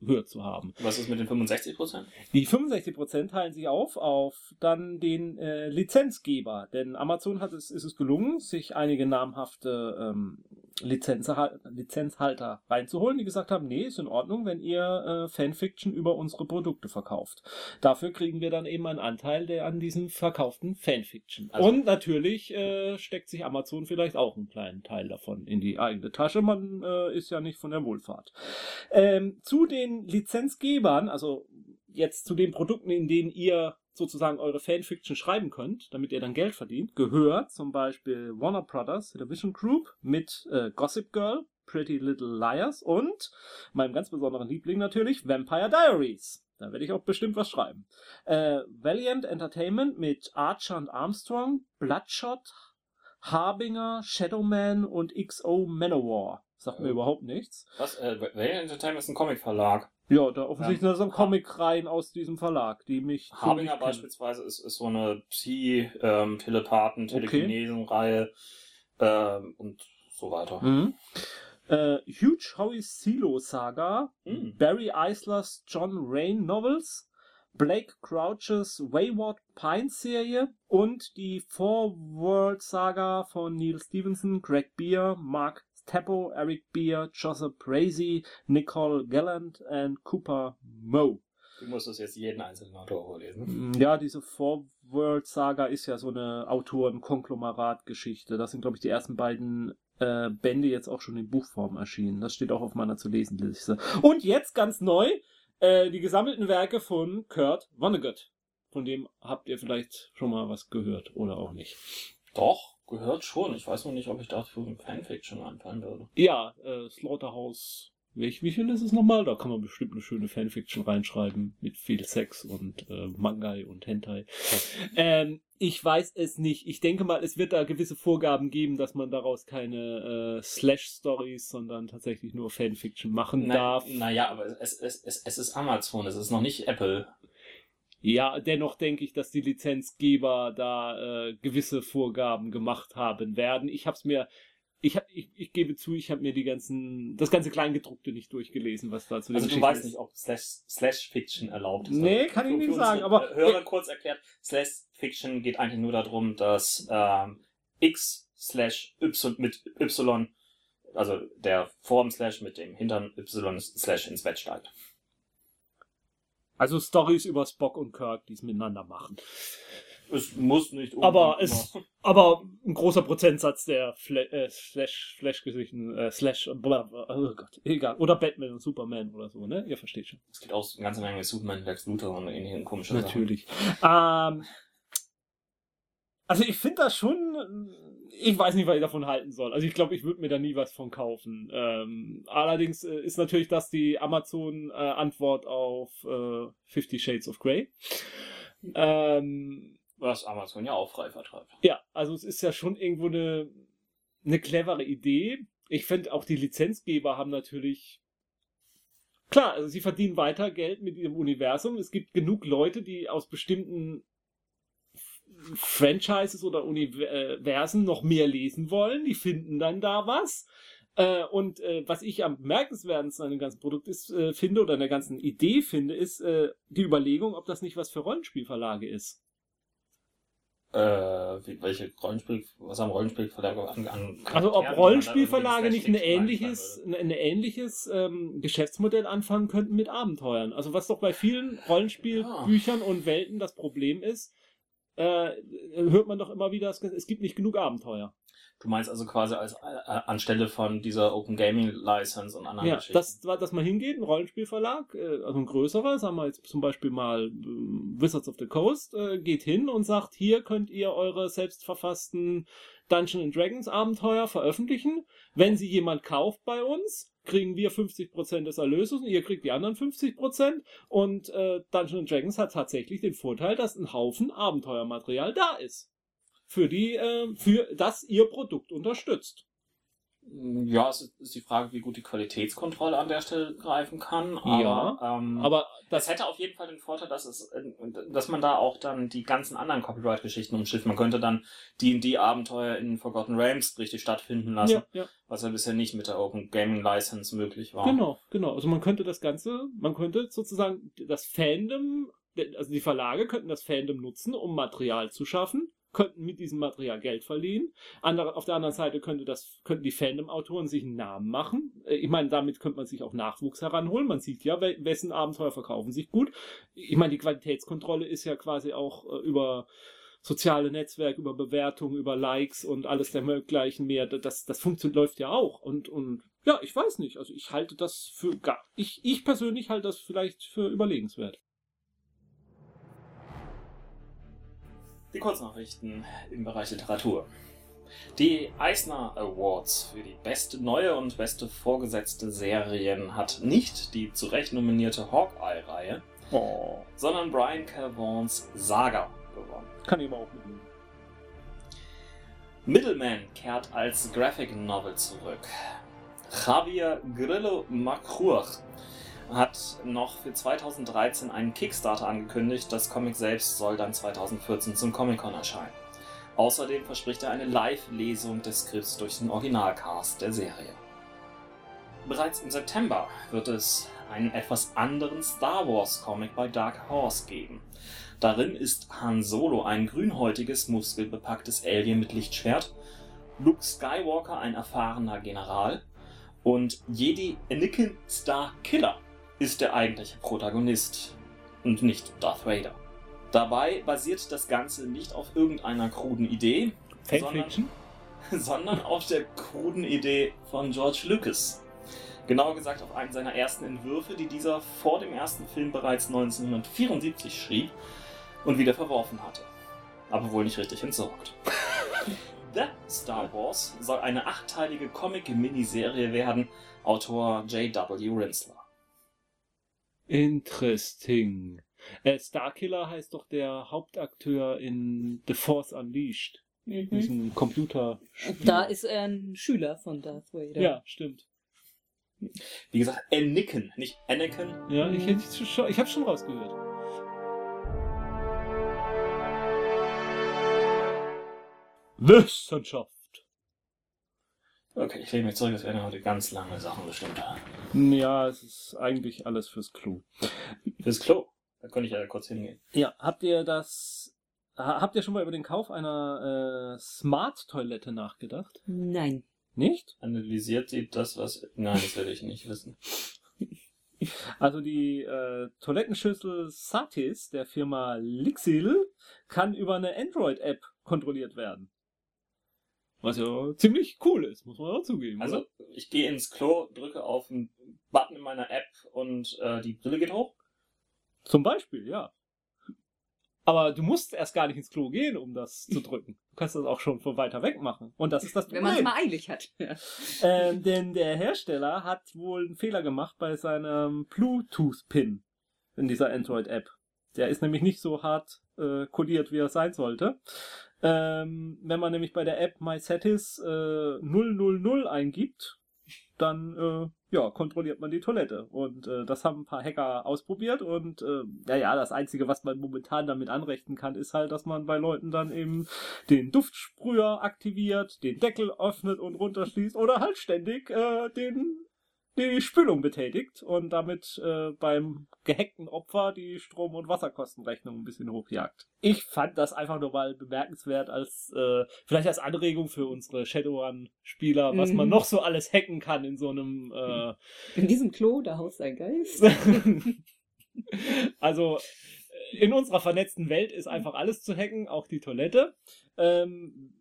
gehört zu haben. Was ist mit den 65 Prozent? Die 65% teilen sich auf auf dann den äh, Lizenzgeber, denn Amazon hat es, ist es gelungen, sich einige namhafte ähm, Lizenzhalter reinzuholen, die gesagt haben, nee, ist in Ordnung, wenn ihr äh, Fanfiction über unsere Produkte verkauft. Dafür kriegen wir dann eben einen Anteil der an diesen verkauften Fanfiction. Also- Und natürlich äh, steckt sich Amazon vielleicht auch einen kleinen Teil davon in die eigene Tasche. Man äh, ist ja nicht von der Wohlfahrt. Ähm, zu den Lizenzgebern, also jetzt zu den Produkten, in denen ihr sozusagen eure Fanfiction schreiben könnt, damit ihr dann Geld verdient, gehört zum Beispiel Warner Brothers Television Group mit äh, Gossip Girl, Pretty Little Liars und meinem ganz besonderen Liebling natürlich Vampire Diaries. Da werde ich auch bestimmt was schreiben. Äh, Valiant Entertainment mit Archer und Armstrong, Bloodshot, Harbinger, Shadowman und XO Manowar. Sagt mir Ja. überhaupt nichts. Was? Äh, Valiant Entertainment ist ein Comicverlag. Ja, da offensichtlich Ja. sind so Comic-Reihen aus diesem Verlag, die mich. Harbinger beispielsweise ist, ist so eine Psi-Telepathen, Telekinesen-Reihe ähm, und so weiter. Mhm. Äh, Huge Howie Silo Saga, Mhm. Barry Eislers John Rain Novels, Blake Crouches Wayward Pine Serie und die Four World Saga von Neil Stevenson, Greg Beer, Mark Teppo, Eric Beer, Joseph Brazy, Nicole Gallant und Cooper Moe. Du musst es jetzt jeden einzelnen Autor vorlesen. Mm, Ja, diese Four-World Saga ist ja so eine Autoren-Konglomerat-Geschichte. Das sind, glaube ich, die ersten beiden äh, Bände jetzt auch schon in Buchform erschienen. Das steht auch auf meiner zu lesen Liste. Und jetzt ganz neu äh, die gesammelten Werke von Kurt Vonnegut. Von dem habt ihr vielleicht schon mal was gehört oder auch nicht. Doch, gehört schon. Ich weiß nur nicht, ob ich dafür ein Fanfiction anfangen würde. Ja, äh, Slaughterhouse. Wie, wie viel ist es nochmal? Da kann man bestimmt eine schöne Fanfiction reinschreiben mit viel Sex und äh, Mangai und Hentai. Ähm, ich weiß es nicht. Ich denke mal, es wird da gewisse Vorgaben geben, dass man daraus keine äh, Slash-Stories, sondern tatsächlich nur Fanfiction machen darf. Naja, aber es, es, es, es ist Amazon, es ist noch nicht Apple. Ja, dennoch denke ich, dass die Lizenzgeber da äh, gewisse Vorgaben gemacht haben werden. Ich habe es mir, ich, hab, ich, ich gebe zu, ich habe mir die ganzen, das ganze Kleingedruckte nicht durchgelesen, was da zu Also du weißt ist. nicht, ob Slash, Slash Fiction erlaubt ist. Nee, kann ich nicht sagen, aber- Hörer kurz erklärt, Slash Fiction geht eigentlich nur darum, dass ähm, X slash Y mit Y, also der Form Slash mit dem Hintern Y Slash ins Bett steigt. Also Stories über Spock und Kirk, die es miteinander machen. Es muss nicht Aber es, immer- aber ein großer Prozentsatz der Fla äh, Slash, Flash-Geschichten, äh, Slash, bla, bla, oh Gott, egal. Oder Batman und Superman oder so, ne? Ihr versteht schon. es geht auch eine ganze Menge mit Superman, Lex Luthor und ähnlichen komischen Natürlich. Ähm, also ich finde das schon ich weiß nicht, was ich davon halten soll. Also ich glaube, ich würde mir da nie was von kaufen. Ähm, allerdings äh, ist natürlich das die Amazon-Antwort auf äh, Fifty Shades of Grey. Ähm, Was Amazon ja auch frei vertreibt. ja, also es ist ja schon irgendwo eine, eine clevere Idee. Ich finde auch die Lizenzgeber haben natürlich klar, also sie verdienen weiter Geld mit ihrem Universum. Es gibt genug Leute, die aus bestimmten Franchises oder Universen noch mehr lesen wollen. Die finden dann da was. Äh, und äh, was ich am bemerkenswertesten an dem ganzen Produkt ist, äh, finde oder an der ganzen Idee finde, ist äh, die Überlegung, ob das nicht was für Rollenspielverlage ist. Äh, welche Rollenspiel, was haben Rollenspielverlage an, an Also ob Rollenspielverlage nicht ein ähnliches, ein, ähnliches ähm, Geschäftsmodell anfangen könnten mit Abenteuern. Also was doch bei vielen Rollenspielbüchern und Welten das Problem ist, äh, hört man doch immer wieder, es gibt nicht genug Abenteuer. Du meinst also quasi als äh, anstelle von dieser Open Gaming License und anderen Ja, Geschichten. das, dass man hingeht, ein Rollenspielverlag, äh, also ein größerer, sagen wir jetzt zum Beispiel mal äh, Wizards of the Coast, äh, geht hin und sagt, hier könnt ihr eure selbst and Dragons Abenteuer veröffentlichen. Wenn sie jemand kauft bei uns, kriegen wir 50% des Erlöses und ihr kriegt die anderen 50%. Und äh, Dungeons and Dragons hat tatsächlich den Vorteil, dass ein Haufen Abenteuermaterial da ist. Für die, äh, für das ihr Produkt unterstützt. Ja, es ist- die Frage, wie gut die Qualitätskontrolle an der Stelle greifen kann. Aber, Ja, ähm, Aber das hätte auf jeden Fall den Vorteil, dass es, dass man da auch dann die ganzen anderen Copyright-Geschichten umschifft. Man könnte dann die Abenteuer in Forgotten Realms richtig stattfinden lassen, ja, ja. was ja bisher nicht mit der Open Gaming License möglich war. Genau, genau. Also man könnte das Ganze, man könnte sozusagen das Fandom, also die Verlage könnten das Fandom nutzen, um Material zu schaffen, könnten mit diesem Material Geld verdienen. Andere, auf der anderen Seite könnte das, könnten die Fandom-Autoren sich einen Namen machen. Äh, Ich meine, damit könnte man sich auch Nachwuchs heranholen. Man sieht ja, we- wessen Abenteuer verkaufen sich gut. Ich meine, die Qualitätskontrolle ist ja quasi auch äh, über soziale Netzwerke, über Bewertungen, über Likes und alles dergleichen mehr. Das, das funktioniert, läuft ja auch. Und, und ja, ich weiß nicht. Also ich halte das für ich, ich persönlich halte das vielleicht für überlegenswert. Die Kurznachrichten im Bereich Literatur. Die Eisner Awards für die beste neue und beste vorgesetzte Serien hat nicht die zu Recht nominierte Hawkeye-Reihe, Oh, sondern Brian. Vaughns Saga gewonnen. kann ich aber auch mitnehmen. Middleman kehrt als Graphic Novel zurück. Javier Grillo Macruch hat noch für 2013 einen Kickstarter angekündigt. Das Comic selbst soll dann 2014 zum Comic-Con erscheinen. Außerdem verspricht er eine Live-Lesung des Skripts durch den Originalcast der Serie. Bereits im September wird es einen etwas anderen Star Wars Comic bei Dark Horse geben. Darin ist Han Solo ein grünhäutiges, muskelbepacktes Alien mit Lichtschwert, Luke Skywalker ein erfahrener General und Jedi Anakin Star Killer ist der eigentliche Protagonist und nicht Darth Vader. Dabei basiert das Ganze nicht auf irgendeiner kruden Idee, Fanfiction? sondern auf der kruden Idee von George Lucas. Genauer gesagt auf einen seiner ersten Entwürfe, die dieser vor dem ersten Film bereits 1974 schrieb und wieder verworfen hatte. Aber wohl nicht richtig entsorgt. The Star Wars soll eine achteilige Comic-Miniserie werden, Autor J.W. Rinsler. Interesting. Äh, Starkiller heißt doch der Hauptakteur in The Force Unleashed, Mhm. diesem Computer. Da ist er ein Schüler von Darth Vader. Ja, stimmt. Wie gesagt, Anakin, nicht Anakin. Ja, ich, hätte schon, ich habe schon rausgehört. Wissenschaft. Okay, ich lehne mich zurück, das werden heute ganz lange Sachen bestimmt. Ja, es ist eigentlich alles fürs Klo. Fürs Klo. Da könnte ich ja kurz hingehen. Ja, habt ihr das. ha- Habt ihr schon mal über den Kauf einer äh, Smart-Toilette nachgedacht? Nein. Nicht? Analysiert sie das, was. Nein, das werde ich nicht wissen. Also die äh, Toilettenschüssel Satis der Firma Lixil kann über eine Android-App kontrolliert werden. Was ja ziemlich cool ist, muss man auch zugeben. Also, oder? ich gehe ins Klo, drücke auf einen Button in meiner App und äh, die Brille geht hoch. Zum Beispiel, ja. Aber du musst erst gar nicht ins Klo gehen, um das zu drücken. Du kannst das auch schon von weiter weg machen. Und das ist das Wenn man es Problem. mal eilig hat. Ja. Ähm, denn der Hersteller hat wohl einen Fehler gemacht bei seinem Bluetooth-Pin in dieser Android-App. Der ist nämlich nicht so hart äh, kodiert, wie er sein sollte. Ähm, wenn man nämlich bei der App MySetis äh, 000 eingibt, dann äh, ja, kontrolliert man die Toilette. Und äh, das haben ein paar Hacker ausprobiert. Und äh, ja, ja, das Einzige, was man momentan damit anrechnen kann, ist halt, dass man bei Leuten dann eben den Duftsprüher aktiviert, den Deckel öffnet und runterschließt oder halt ständig äh, den die Spülung betätigt und damit äh, beim gehackten Opfer die Strom- und Wasserkostenrechnung ein bisschen hochjagt. Ich fand das einfach nur mal bemerkenswert als äh, vielleicht als Anregung für unsere Shadowrun-Spieler, was Mhm. man noch so alles hacken kann in so einem äh, In diesem Klo, da haust ein Geist. also äh, in unserer vernetzten Welt ist einfach alles zu hacken, auch die Toilette. Ähm,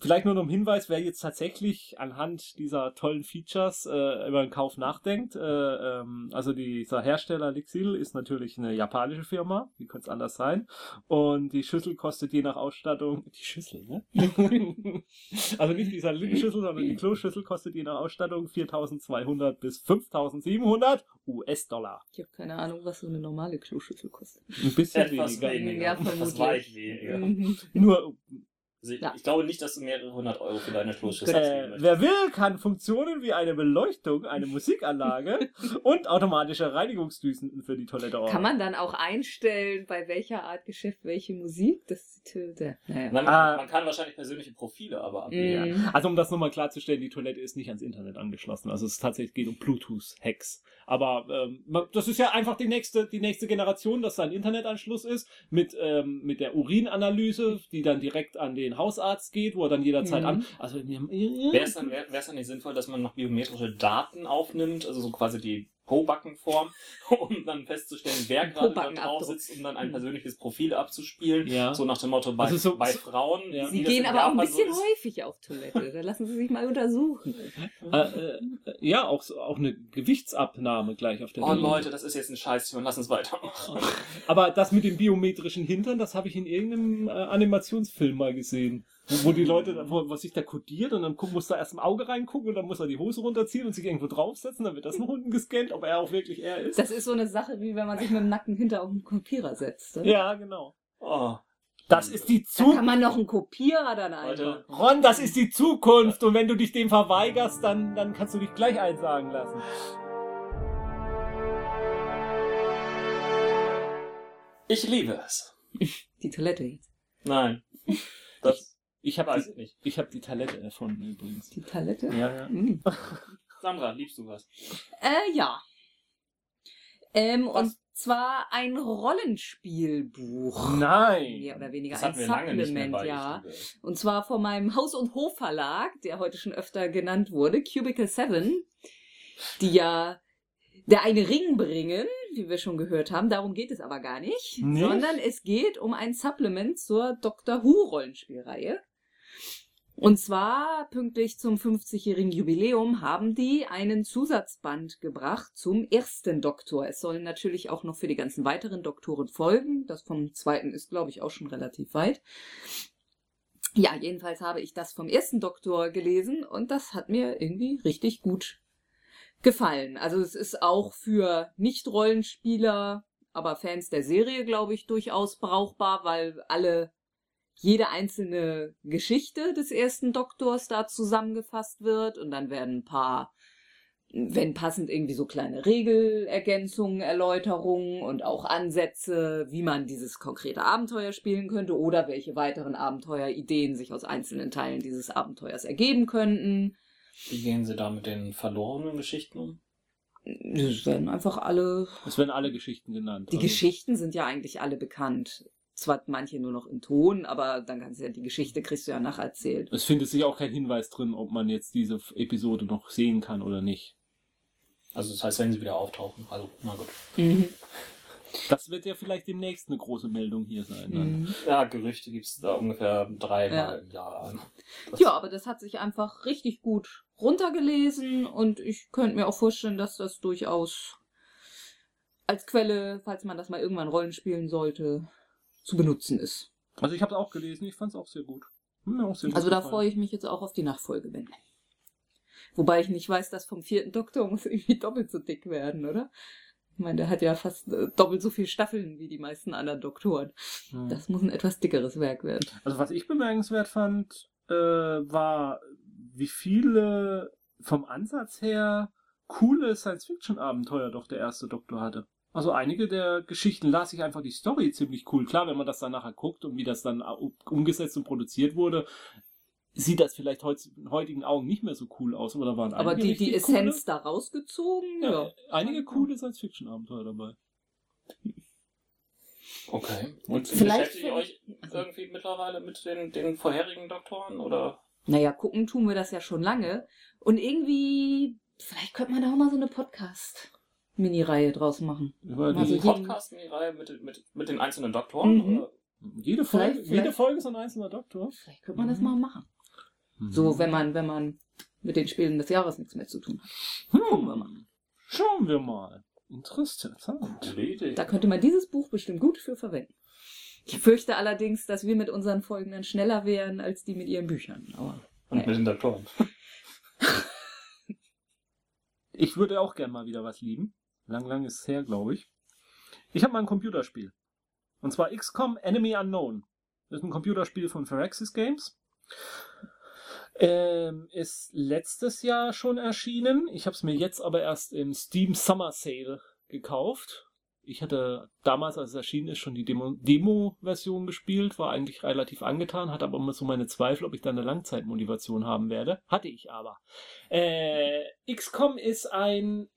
vielleicht nur noch ein Hinweis, wer jetzt tatsächlich anhand dieser tollen Features äh, über den Kauf nachdenkt. Äh, ähm, also dieser Hersteller Lixil ist natürlich eine japanische Firma, wie könnte es anders sein. Und die Schüssel kostet je nach Ausstattung, die Schüssel, ne? also nicht die Satellitenschüssel, sondern die Kloschüssel kostet je nach Ausstattung 4200 bis 5700 US-Dollar. Ich habe keine Ahnung, was so eine normale Kloschüssel kostet. Ein bisschen Etwas weniger. weniger. Ja, Etwas vermutlich. weit weniger. Mhm. Nur, Also ich, Ja. ich glaube nicht, dass du mehrere hundert Euro für deine Kloschüssel äh, ausgeben möchtest. wer will, kann Funktionen wie eine Beleuchtung, eine Musikanlage und automatische Reinigungsdüsen für die Toilette ordnen. Kann man dann auch einstellen, bei welcher Art Geschäft welche Musik? Das ist äh, naja. Man, Ah. man kann wahrscheinlich persönliche Profile aber abwählen. Mhm. Also um das nochmal klarzustellen, die Toilette ist nicht ans Internet angeschlossen. Also es tatsächlich geht um Bluetooth-Hacks. Aber ähm, das ist ja einfach die nächste, die nächste Generation, dass da ein Internetanschluss ist mit, ähm, mit der Urinanalyse, die dann direkt an den Hausarzt geht, wo er dann jederzeit Mhm. an. Also Wäre es dann, wär, dann nicht sinnvoll, dass man noch biometrische Daten aufnimmt, also so quasi die Po-Backen-Form, um dann festzustellen, wer gerade da Po-Backen-Abdruck. drauf sitzt, um dann ein persönlich Profil abzuspielen. Ja. So nach dem Motto, bei, Also so- bei Frauen. Ja. Sie gehen aber auch ein bisschen so häufig auf Toilette. Da lassen Sie sich mal untersuchen. Äh, äh, ja, auch, auch eine Gewichtsabnahme gleich auf der Oh Toilette. Leute, das ist jetzt ein Scheißthema, lass uns weitermachen. Aber das mit dem biometrischen Hintern, das habe ich in irgendeinem äh, Animationsfilm mal gesehen. Wo, wo die Leute, wo, was sich da kodiert und dann guck, muss da erst im Auge reingucken und dann muss er die Hose runterziehen und sich irgendwo draufsetzen, dann wird das nach unten gescannt, ob er auch wirklich er ist. Das ist so eine Sache, wie wenn man sich mit dem nackten Hinter auf einen Kopierer setzt. oder? ja, genau. Oh. Das ist die Da Zukunft. kann man noch einen Kopierer dann Leute, einbauen. Ron, das ist die Zukunft und wenn du dich dem verweigerst, dann, dann kannst du dich gleich einsagen lassen. ich liebe es. Die Toilette jetzt. Nein. Das Ich habe ich nicht. ich hab die Talette erfunden übrigens. Die Toilette? Ja, ja. Mhm. Sandra, liebst du was? Äh, ja. Ähm, Was? und zwar ein Rollenspielbuch. Nein. Mehr oder weniger Das ein hatten wir lange nicht mehr Supplement, bei ja. Und zwar von meinem Haus- und Hofverlag, der heute schon öfter genannt wurde, Cubicle 7, die ja der eine Ring bringen, wie wir schon gehört haben. Darum geht es aber gar nicht, Nicht? sondern es geht um ein Supplement zur Doctor Who Rollenspielreihe. Und zwar pünktlich zum 50-jährigen Jubiläum haben die einen Zusatzband gebracht zum ersten Doktor. Es sollen natürlich auch noch für die ganzen weiteren Doktoren folgen. Das vom zweiten ist, glaube ich, auch schon relativ weit. Ja, jedenfalls habe ich das vom ersten Doktor gelesen und das hat mir irgendwie richtig gut gefallen. Also es ist auch für Nicht-Rollenspieler, aber Fans der Serie, glaube ich, durchaus brauchbar, weil alle jede einzelne Geschichte des ersten Doktors da zusammengefasst wird und dann werden ein paar, wenn passend, irgendwie so kleine Regelergänzungen, Erläuterungen und auch Ansätze, wie man dieses konkrete Abenteuer spielen könnte oder welche weiteren Abenteuerideen sich aus einzelnen Teilen dieses Abenteuers ergeben könnten. Wie gehen sie da mit den verlorenen Geschichten um? Es werden einfach alle Es werden alle Geschichten genannt. Die Also- Geschichten sind ja eigentlich alle bekannt. Zwar manche nur noch in Ton, aber dann kannst du ja die Geschichte kriegst du ja nacherzählt. Es findet sich auch kein Hinweis drin, ob man jetzt diese Episode noch sehen kann oder nicht. Also das heißt, wenn sie wieder auftauchen. Also, na gut. Das wird ja vielleicht demnächst eine große Meldung hier sein. Mhm. Ja, Gerüchte gibt es da ungefähr dreimal Ja. im Jahr. Das- Ja, aber das hat sich einfach richtig gut runtergelesen und ich könnte mir auch vorstellen, dass das durchaus als Quelle, falls man das mal irgendwann Rollen spielen sollte, zu benutzen ist. Also ich habe es auch gelesen, ich fand es auch sehr gut. Auch sehr gut Also da gefallen. freue ich mich jetzt auch auf die Nachfolgewende. Wobei ich nicht weiß, dass vom vierten Doktor muss irgendwie doppelt so dick werden, oder? Ich meine, der hat ja fast äh, doppelt so viele Staffeln wie die meisten anderen Doktoren. Hm. Das muss ein etwas dickeres Werk werden. Also was ich bemerkenswert fand, äh, war, wie viele vom Ansatz her coole Science-Fiction-Abenteuer doch der erste Doktor hatte. Also einige der Geschichten las ich einfach die Story ziemlich cool. Klar, wenn man das dann nachher guckt und wie das dann umgesetzt und produziert wurde, sieht das vielleicht heut, in heutigen Augen nicht mehr so cool aus. Aber da waren Aber einige die, die richtig coole- Essenz da rausgezogen, ja. ja, einige coole Science-Fiction-Abenteuer dabei. Okay. Und Vielleicht- beschäftigt ihr euch irgendwie mittlerweile mit den, den vorherigen Doktoren oder? Naja, gucken tun wir das ja schon lange. Und irgendwie, vielleicht könnte man da auch mal so eine Podcast-Mini-Reihe draus machen. Über Also die, jeden- Podcast in die Reihe mit, mit, mit den einzelnen Doktoren? Mhm. Oder? jede, Folge, Vielleicht- jede vielleicht- Folge ist ein einzelner Doktor. Vielleicht könnte man das Mhm. mal machen. So, wenn man, wenn man mit den Spielen des Jahres nichts mehr zu tun hat. Gucken wir mal. Hm. Schauen wir mal. Interessant. Da könnte man dieses Buch bestimmt gut für verwenden. Ich fürchte allerdings, dass wir mit unseren Folgen dann schneller wären als die mit ihren Büchern. Aber Und mit den Doktoren. Ich würde auch gern mal wieder was lieben. Lang, lang ist her, glaube ich. Ich habe mal ein Computerspiel. Und zwar XCOM Enemy Unknown. Das ist ein Computerspiel von Phyrexis Games. Ähm, ist letztes Jahr schon erschienen. Ich habe es mir jetzt aber erst im Steam Summer Sale gekauft. Ich hatte damals, als es erschienen ist, schon die Demo- Demo-Version gespielt, war eigentlich relativ angetan, hatte aber immer so meine Zweifel, ob ich da eine Langzeitmotivation haben werde. Hatte ich aber. Äh, XCOM ist ein,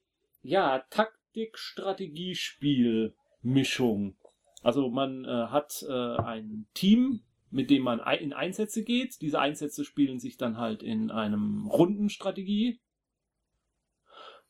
ja, Taktik-Strategiespiel-Mischung. Also man äh, hat äh, ein Team, mit dem man in Einsätze geht. Diese Einsätze spielen sich dann halt in einem Rundenstrategie,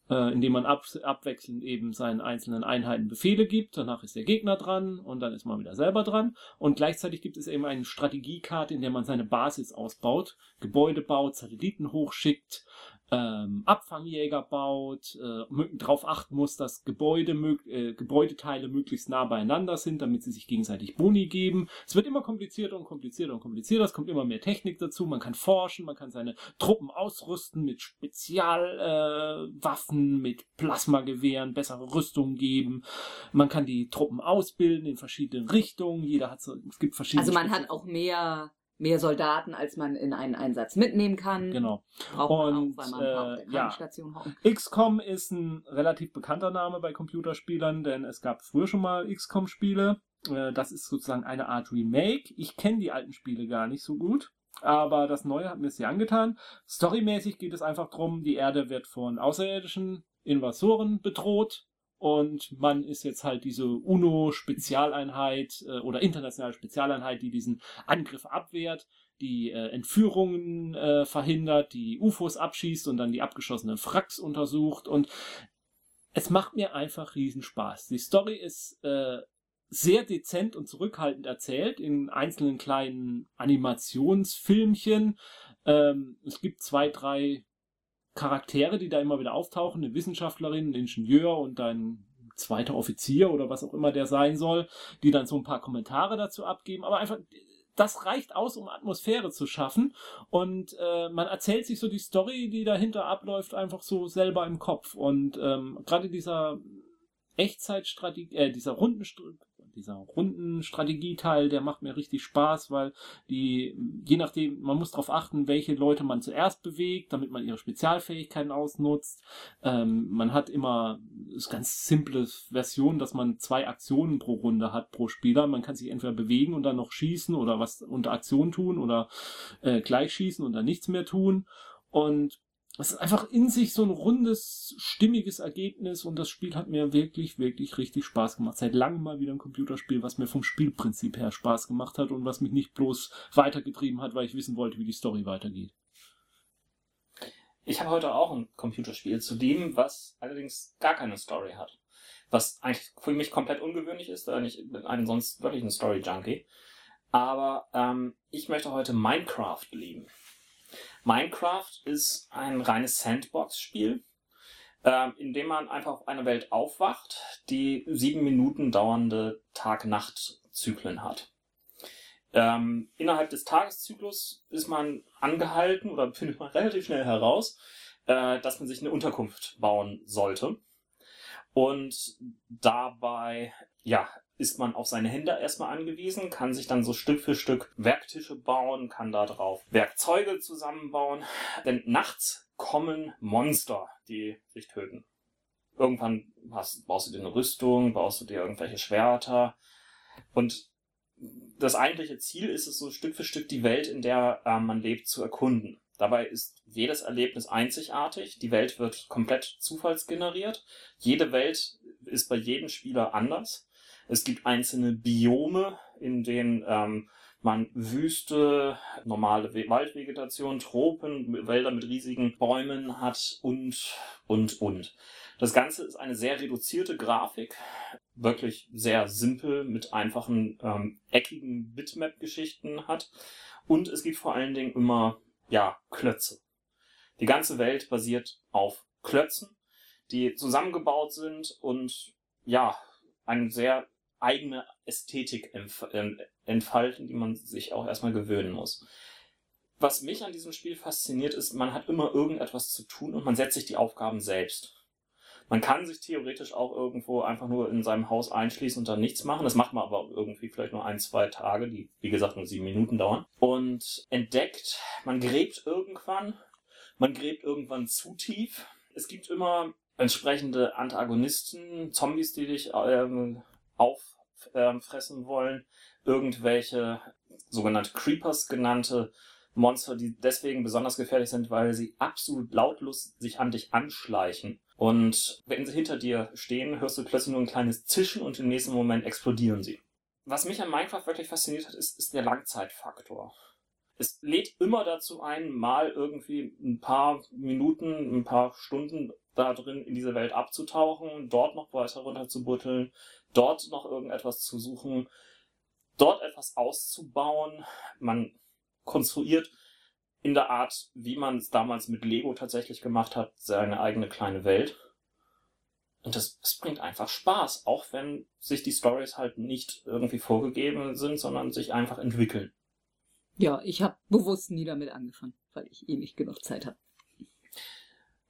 äh, indem man ab, abwechselnd eben seinen einzelnen Einheiten Befehle gibt. Danach ist der Gegner dran und dann ist man wieder selber dran. Und gleichzeitig gibt es eben eine Strategiekarte, in der man seine Basis ausbaut, Gebäude baut, Satelliten hochschickt, ähm, Abfangjäger baut, äh, darauf achten muss, dass Gebäude, äh, Gebäudeteile möglichst nah beieinander sind, damit sie sich gegenseitig Boni geben. Es wird immer komplizierter und komplizierter und komplizierter. Es kommt immer mehr Technik dazu. Man kann forschen, man kann seine Truppen ausrüsten mit Spezialwaffen, äh, mit Plasmagewehren, bessere Rüstung geben. Man kann die Truppen ausbilden in verschiedenen Richtungen. Jeder hat so, es gibt verschiedene. also man hat auch mehr, mehr Soldaten, als man in einen Einsatz mitnehmen kann. Genau. Braucht Und, auch, weil man äh, der ja. Krankenstation. XCOM ist ein relativ bekannter Name bei Computerspielern, denn es gab früher schon mal XCOM-Spiele. Äh, Das ist sozusagen eine Art Remake. Ich kenne die alten Spiele gar nicht so gut, aber das Neue hat mir sehr angetan. Storymäßig geht es einfach darum, die Erde wird von außerirdischen Invasoren bedroht. Und man ist jetzt halt diese UNO-Spezialeinheit äh, oder internationale Spezialeinheit, die diesen Angriff abwehrt die äh, Entführungen äh, verhindert, die UFOs abschießt und dann die abgeschossenen Wracks untersucht und es macht mir einfach riesen Spaß. Die Story ist äh, sehr dezent und zurückhaltend erzählt in einzelnen kleinen Animationsfilmchen. Ähm, es gibt zwei, drei Charaktere, die da immer wieder auftauchen, eine Wissenschaftlerin, ein Ingenieur und ein zweiter Offizier oder was auch immer der sein soll, die dann so ein paar Kommentare dazu abgeben, aber einfach das reicht aus, um Atmosphäre zu schaffen. Und äh, man erzählt sich so die Story, die dahinter abläuft, einfach so selber im Kopf. Und ähm, gerade dieser Echtzeitstrategie, äh, dieser Rundenstr dieser Rundenstrategieteil, der macht mir richtig Spaß, weil die, je nachdem, man muss darauf achten, welche Leute man zuerst bewegt, damit man ihre Spezialfähigkeiten ausnutzt. Ähm, man hat immer, ist ganz simple Version, dass man zwei Aktionen pro Runde hat pro Spieler. Man kann sich entweder bewegen und dann noch schießen oder was unter Aktion tun oder äh, gleich schießen und dann nichts mehr tun. Und es ist einfach in sich so ein rundes, stimmiges Ergebnis und das Spiel hat mir wirklich, wirklich richtig Spaß gemacht. Seit langem mal wieder ein Computerspiel, was mir vom Spielprinzip her Spaß gemacht hat und was mich nicht bloß weitergetrieben hat, weil ich wissen wollte, wie die Story weitergeht. Ich habe heute auch ein Computerspiel zu dem, was allerdings gar keine Story hat. Was eigentlich für mich komplett ungewöhnlich ist, weil ich bin ein sonst wirklich ein Story-Junkie. Aber ähm, ich möchte heute Minecraft lieben. Minecraft ist ein reines Sandbox-Spiel, ähm, indem man einfach auf einer Welt aufwacht, die sieben Minuten dauernde Tag-Nacht-Zyklen hat. Ähm, innerhalb des Tageszyklus ist man angehalten oder findet man relativ schnell heraus, äh, dass man sich eine Unterkunft bauen sollte. Und dabei, ja, ist man auf seine Hände erstmal angewiesen, kann sich dann so Stück für Stück Werktische bauen, kann da drauf Werkzeuge zusammenbauen. Denn nachts kommen Monster, die sich töten. Irgendwann hast, baust du dir eine Rüstung, baust du dir irgendwelche Schwerter. Und das eigentliche Ziel ist es, so Stück für Stück die Welt, in der äh, man lebt, zu erkunden. Dabei ist jedes Erlebnis einzigartig. Die Welt wird komplett zufallsgeneriert. Jede Welt ist bei jedem Spieler anders. Es gibt einzelne Biome, in denen ähm, man Wüste, normale Waldvegetation, Tropen, Wälder mit riesigen Bäumen hat und, und, und. Das Ganze ist eine sehr reduzierte Grafik, wirklich sehr simpel mit einfachen ähm, eckigen Bitmap-Geschichten hat. Und es gibt vor allen Dingen immer, ja, Klötze. Die ganze Welt basiert auf Klötzen, die zusammengebaut sind und ja, eine sehr eigene Ästhetik ähm, entfalten, die man sich auch erstmal gewöhnen muss. Was mich an diesem Spiel fasziniert, ist, man hat immer irgendetwas zu tun und man setzt sich die Aufgaben selbst. Man kann sich theoretisch auch irgendwo einfach nur in seinem Haus einschließen und dann nichts machen. Das macht man aber irgendwie vielleicht nur ein, zwei Tage, die wie gesagt nur sieben Minuten dauern. Und entdeckt, man gräbt irgendwann, man gräbt irgendwann zu tief. Es gibt immer entsprechende Antagonisten, Zombies, die dich ähm, auffressen wollen, irgendwelche sogenannte Creepers genannte Monster, die deswegen besonders gefährlich sind, weil sie absolut lautlos sich an dich anschleichen. Und wenn sie hinter dir stehen, hörst du plötzlich nur ein kleines Zischen und im nächsten Moment explodieren sie. Was mich an Minecraft wirklich fasziniert hat, ist, ist der Langzeitfaktor. Es lädt immer dazu ein, mal irgendwie ein paar Minuten, ein paar Stunden da drin in diese Welt abzutauchen, dort noch weiter runter zu butteln, dort noch irgendetwas zu suchen, dort etwas auszubauen. Man konstruiert in der Art, wie man es damals mit Lego tatsächlich gemacht hat, seine eigene kleine Welt. Und das, das bringt einfach Spaß, auch wenn sich die Stories halt nicht irgendwie vorgegeben sind, sondern sich einfach entwickeln. Ja, ich habe bewusst nie damit angefangen, weil ich eh nicht genug Zeit habe.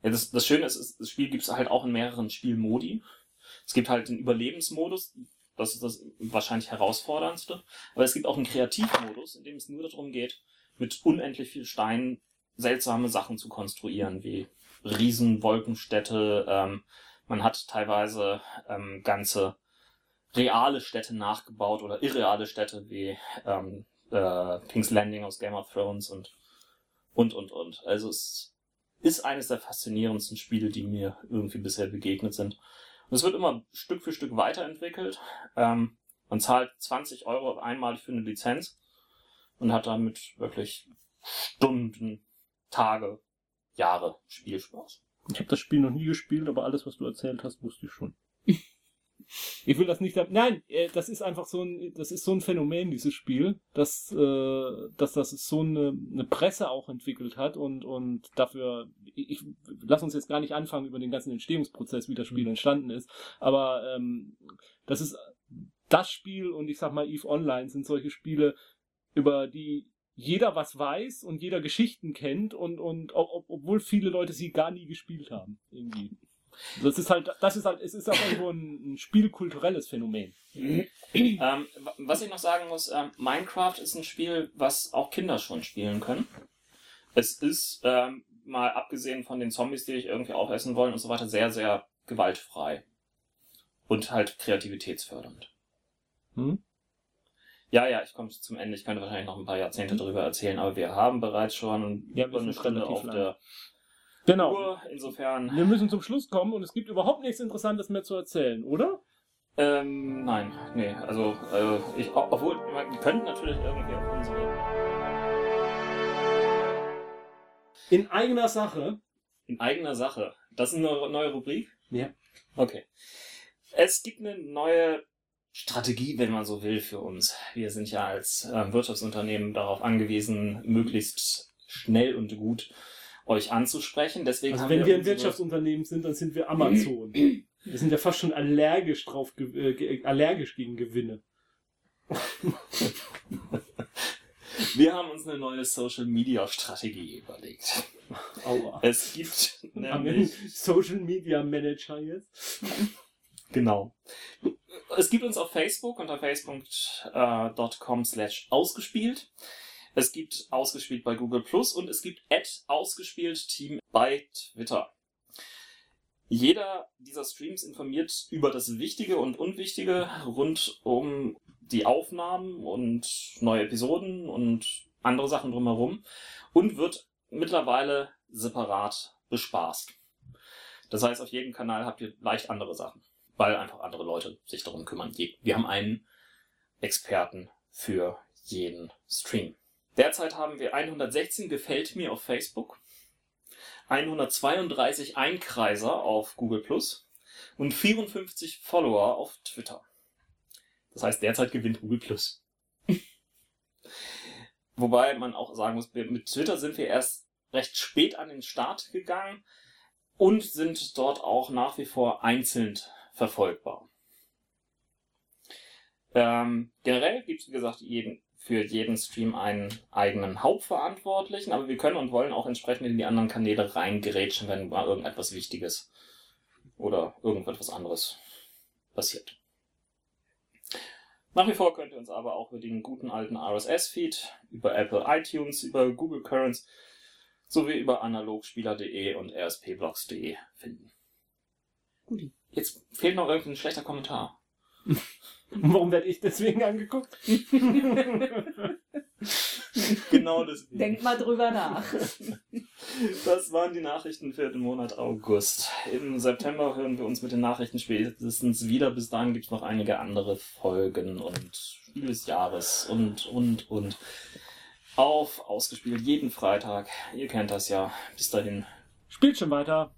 Ja, das, das Schöne ist, das Spiel gibt es halt auch in mehreren Spielmodi. Es gibt halt den Überlebensmodus, das ist das wahrscheinlich herausforderndste. Aber es gibt auch einen Kreativmodus, in dem es nur darum geht, mit unendlich viel Steinen seltsame Sachen zu konstruieren, wie Riesenwolkenstädte. Ähm, man hat teilweise ähm, ganze reale Städte nachgebaut oder irreale Städte wie ähm, äh, King's Landing aus Game of Thrones und und und und. Also es ist eines der faszinierendsten Spiele, die mir irgendwie bisher begegnet sind. Und es wird immer Stück für Stück weiterentwickelt. Ähm, man zahlt 20 Euro einmalig für eine Lizenz und hat damit wirklich Stunden, Tage, Jahre Spielspaß. Ich habe das Spiel noch nie gespielt, aber alles, was du erzählt hast, wusste ich schon. Ich will das nicht. Nein, äh, das ist einfach so ein, das ist so ein Phänomen, dieses Spiel, dass, äh, dass das so eine, eine Presse auch entwickelt hat und, und dafür, ich, ich lass uns jetzt gar nicht anfangen über den ganzen Entstehungsprozess, wie das Spiel mhm. entstanden ist, aber ähm, das ist das Spiel und ich sag mal Eve Online sind solche Spiele, über die jeder was weiß und jeder Geschichten kennt und, und ob, obwohl viele Leute sie gar nie gespielt haben. Irgendwie. Das ist halt, das ist halt, es ist auch irgendwo ein, ein spielkulturelles Phänomen. ähm, was ich noch sagen muss, ähm, Minecraft ist ein Spiel, was auch Kinder schon spielen können. Es ist, ähm, mal abgesehen von den Zombies, die dich irgendwie aufessen wollen und so weiter, sehr, sehr gewaltfrei. Und halt kreativitätsfördernd. Hm? Ja, ja, ich komme zum Ende. Ich könnte wahrscheinlich noch ein paar Jahrzehnte darüber erzählen, aber wir haben bereits schon ja, eine Stunde auf lang. der Genau. Uhr. Insofern. Wir müssen zum Schluss kommen und es gibt überhaupt nichts Interessantes mehr zu erzählen, oder? Ähm, nein, nee, also, äh, ich, obwohl, wir könnten natürlich irgendwie auf unsere. In eigener Sache. In eigener Sache. Das ist eine neue Rubrik? Ja. Okay. Es gibt eine neue Strategie, wenn man so will, für uns. Wir sind ja als äh, Wirtschaftsunternehmen darauf angewiesen, möglichst schnell und gut euch anzusprechen. Deswegen Also wenn wir wir ein Wirtschaftsunternehmen sind, dann sind wir Amazon. Wir sind ja fast schon allergisch drauf, äh, ge- allergisch gegen Gewinne. wir haben uns eine neue Social Media Strategie überlegt. Aua. Es gibt nämlich Social Media Manager jetzt? Genau. Es gibt uns auf Facebook unter facebook.com slash ausgespielt. Es gibt ausgespielt bei Google Plus und es gibt at ausgespielt Team bei Twitter. Jeder dieser Streams informiert über das Wichtige und Unwichtige rund um die Aufnahmen und neue Episoden und andere Sachen drumherum und wird mittlerweile separat bespaßt. Das heißt, auf jedem Kanal habt ihr leicht andere Sachen weil einfach andere Leute sich darum kümmern. Wir haben einen Experten für jeden Stream. Derzeit haben wir 116 gefällt mir auf Facebook, 132 Einkreiser auf Google Plus und 54 Follower auf Twitter. Das heißt, derzeit gewinnt Google Plus. Wobei man auch sagen muss, mit Twitter sind wir erst recht spät an den Start gegangen und sind dort auch nach wie vor einzeln verfolgbar. Ähm, generell gibt es, wie gesagt, jeden, für jeden Stream einen eigenen Hauptverantwortlichen, aber wir können und wollen auch entsprechend in die anderen Kanäle reingerätschen, wenn mal irgendetwas Wichtiges oder irgendetwas anderes passiert. Nach wie vor könnt ihr uns aber auch über den guten alten RSS-Feed, über Apple iTunes, über Google Currents sowie über analogspieler.de und rspblogs.de finden. Guti. Jetzt fehlt noch irgendein schlechter Kommentar. Warum werde ich deswegen angeguckt? Genau deswegen. Denk mal drüber nach. Das waren die Nachrichten für den Monat August. Im September hören wir uns mit den Nachrichten spätestens wieder. Bis dahin gibt es noch einige andere Folgen und Spiel des Jahres und, und, und. Auf, ausgespielt, jeden Freitag. Ihr kennt das ja. Bis dahin. Spielt schon weiter.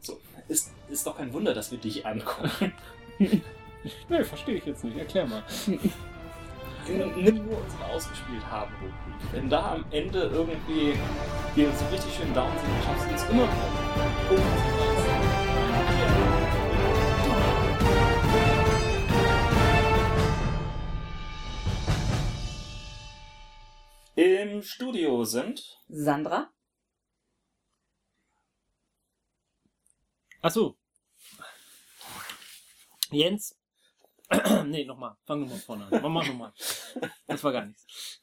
So, ist, ist doch kein Wunder, dass wir dich angucken. Nee, verstehe ich jetzt nicht. Erklär mal. Nimm nur unsere ausgespielt haben, Rubrik. Wenn da am Ende irgendwie wir so richtig schön down sind, dann schaffst du es immer. Im Studio sind Sandra? Ach so. Jens. nee, nochmal. Fang nochmal vorne an. Mach nochmal. Das war gar nichts.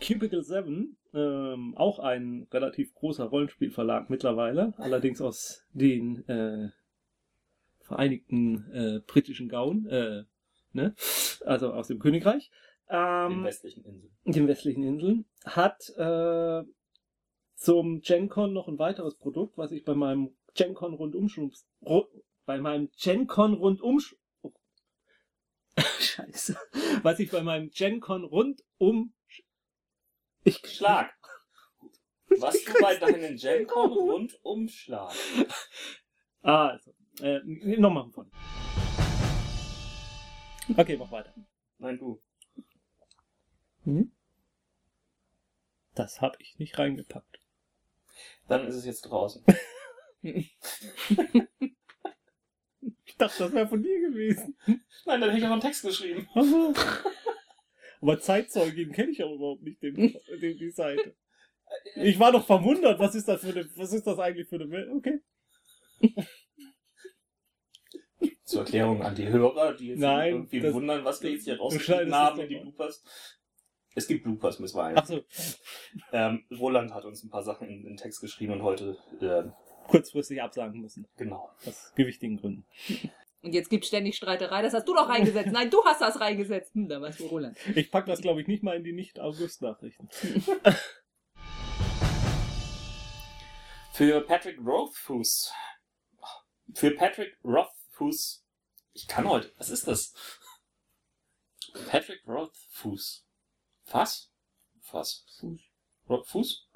Cubicle 7, ähm, auch ein relativ großer Rollenspielverlag mittlerweile, allerdings aus den äh, Vereinigten äh, Britischen Gauen, äh, ne? also aus dem Königreich, den ähm, westlichen Inseln. den westlichen Inseln, hat äh, zum GenCon noch ein weiteres Produkt, was ich bei meinem GenCon Rundumschub ru bei meinem GenCon Rundumschub Scheiße. Was ich bei meinem GenCon rundum ich Schlag. Was du bei deinen GenCon Rundumschlag. Ah, also, äh, nochmal von vorne. Okay, mach weiter. Nein, du. Hm? Das habe ich nicht reingepackt. Dann ist es jetzt draußen. Ich dachte, das wäre von dir gewesen. Nein, dann hätte ich auch einen Text geschrieben. Aber Zeitzeugin kenne ich auch überhaupt nicht, den, den, die Seite. Ich war doch verwundert, was ist das für eine, was ist das eigentlich für eine Welt? Okay. Zur Erklärung an die Hörer, die jetzt Nein, irgendwie das- wundern, was wir jetzt hier rausgeschnitten haben es in die. Bloopers. Es gibt Bloopers, müssen wir ein. So, Ähm, Roland hat uns ein paar Sachen in den Text geschrieben und heute, äh, kurzfristig absagen müssen. genau. Aus gewichtigen Gründen. Und jetzt gibt ständig Streiterei. Das hast du doch reingesetzt. Nein, du hast das reingesetzt. Hm, da warst du Roland. Ich pack das, glaube ich, nicht mal in die Nicht-August-Nachrichten. Für Patrick Rothfuss. Für Patrick Rothfuss. Ich kann heute. Was ist das? Patrick Rothfuss. Was? Was? Fuß. Rothfuss?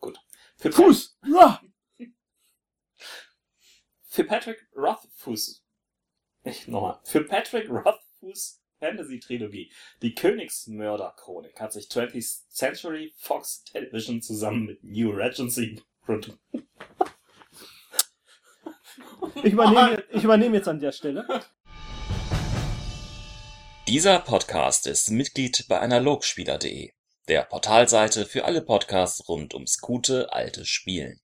Gut. Für Fuß! Ja! Für Patrick Rothfuss. Ich nochmal. Für Patrick Rothfuss Fantasy-Trilogie, die Königsmörder-Chronik, hat sich 20th Century Fox Television zusammen mit New Regency Produ- Ich übernehme, ich übernehme jetzt an der Stelle. Dieser Podcast ist Mitglied bei Analogspieler.de, der Portalseite für alle Podcasts rund ums gute alte Spielen.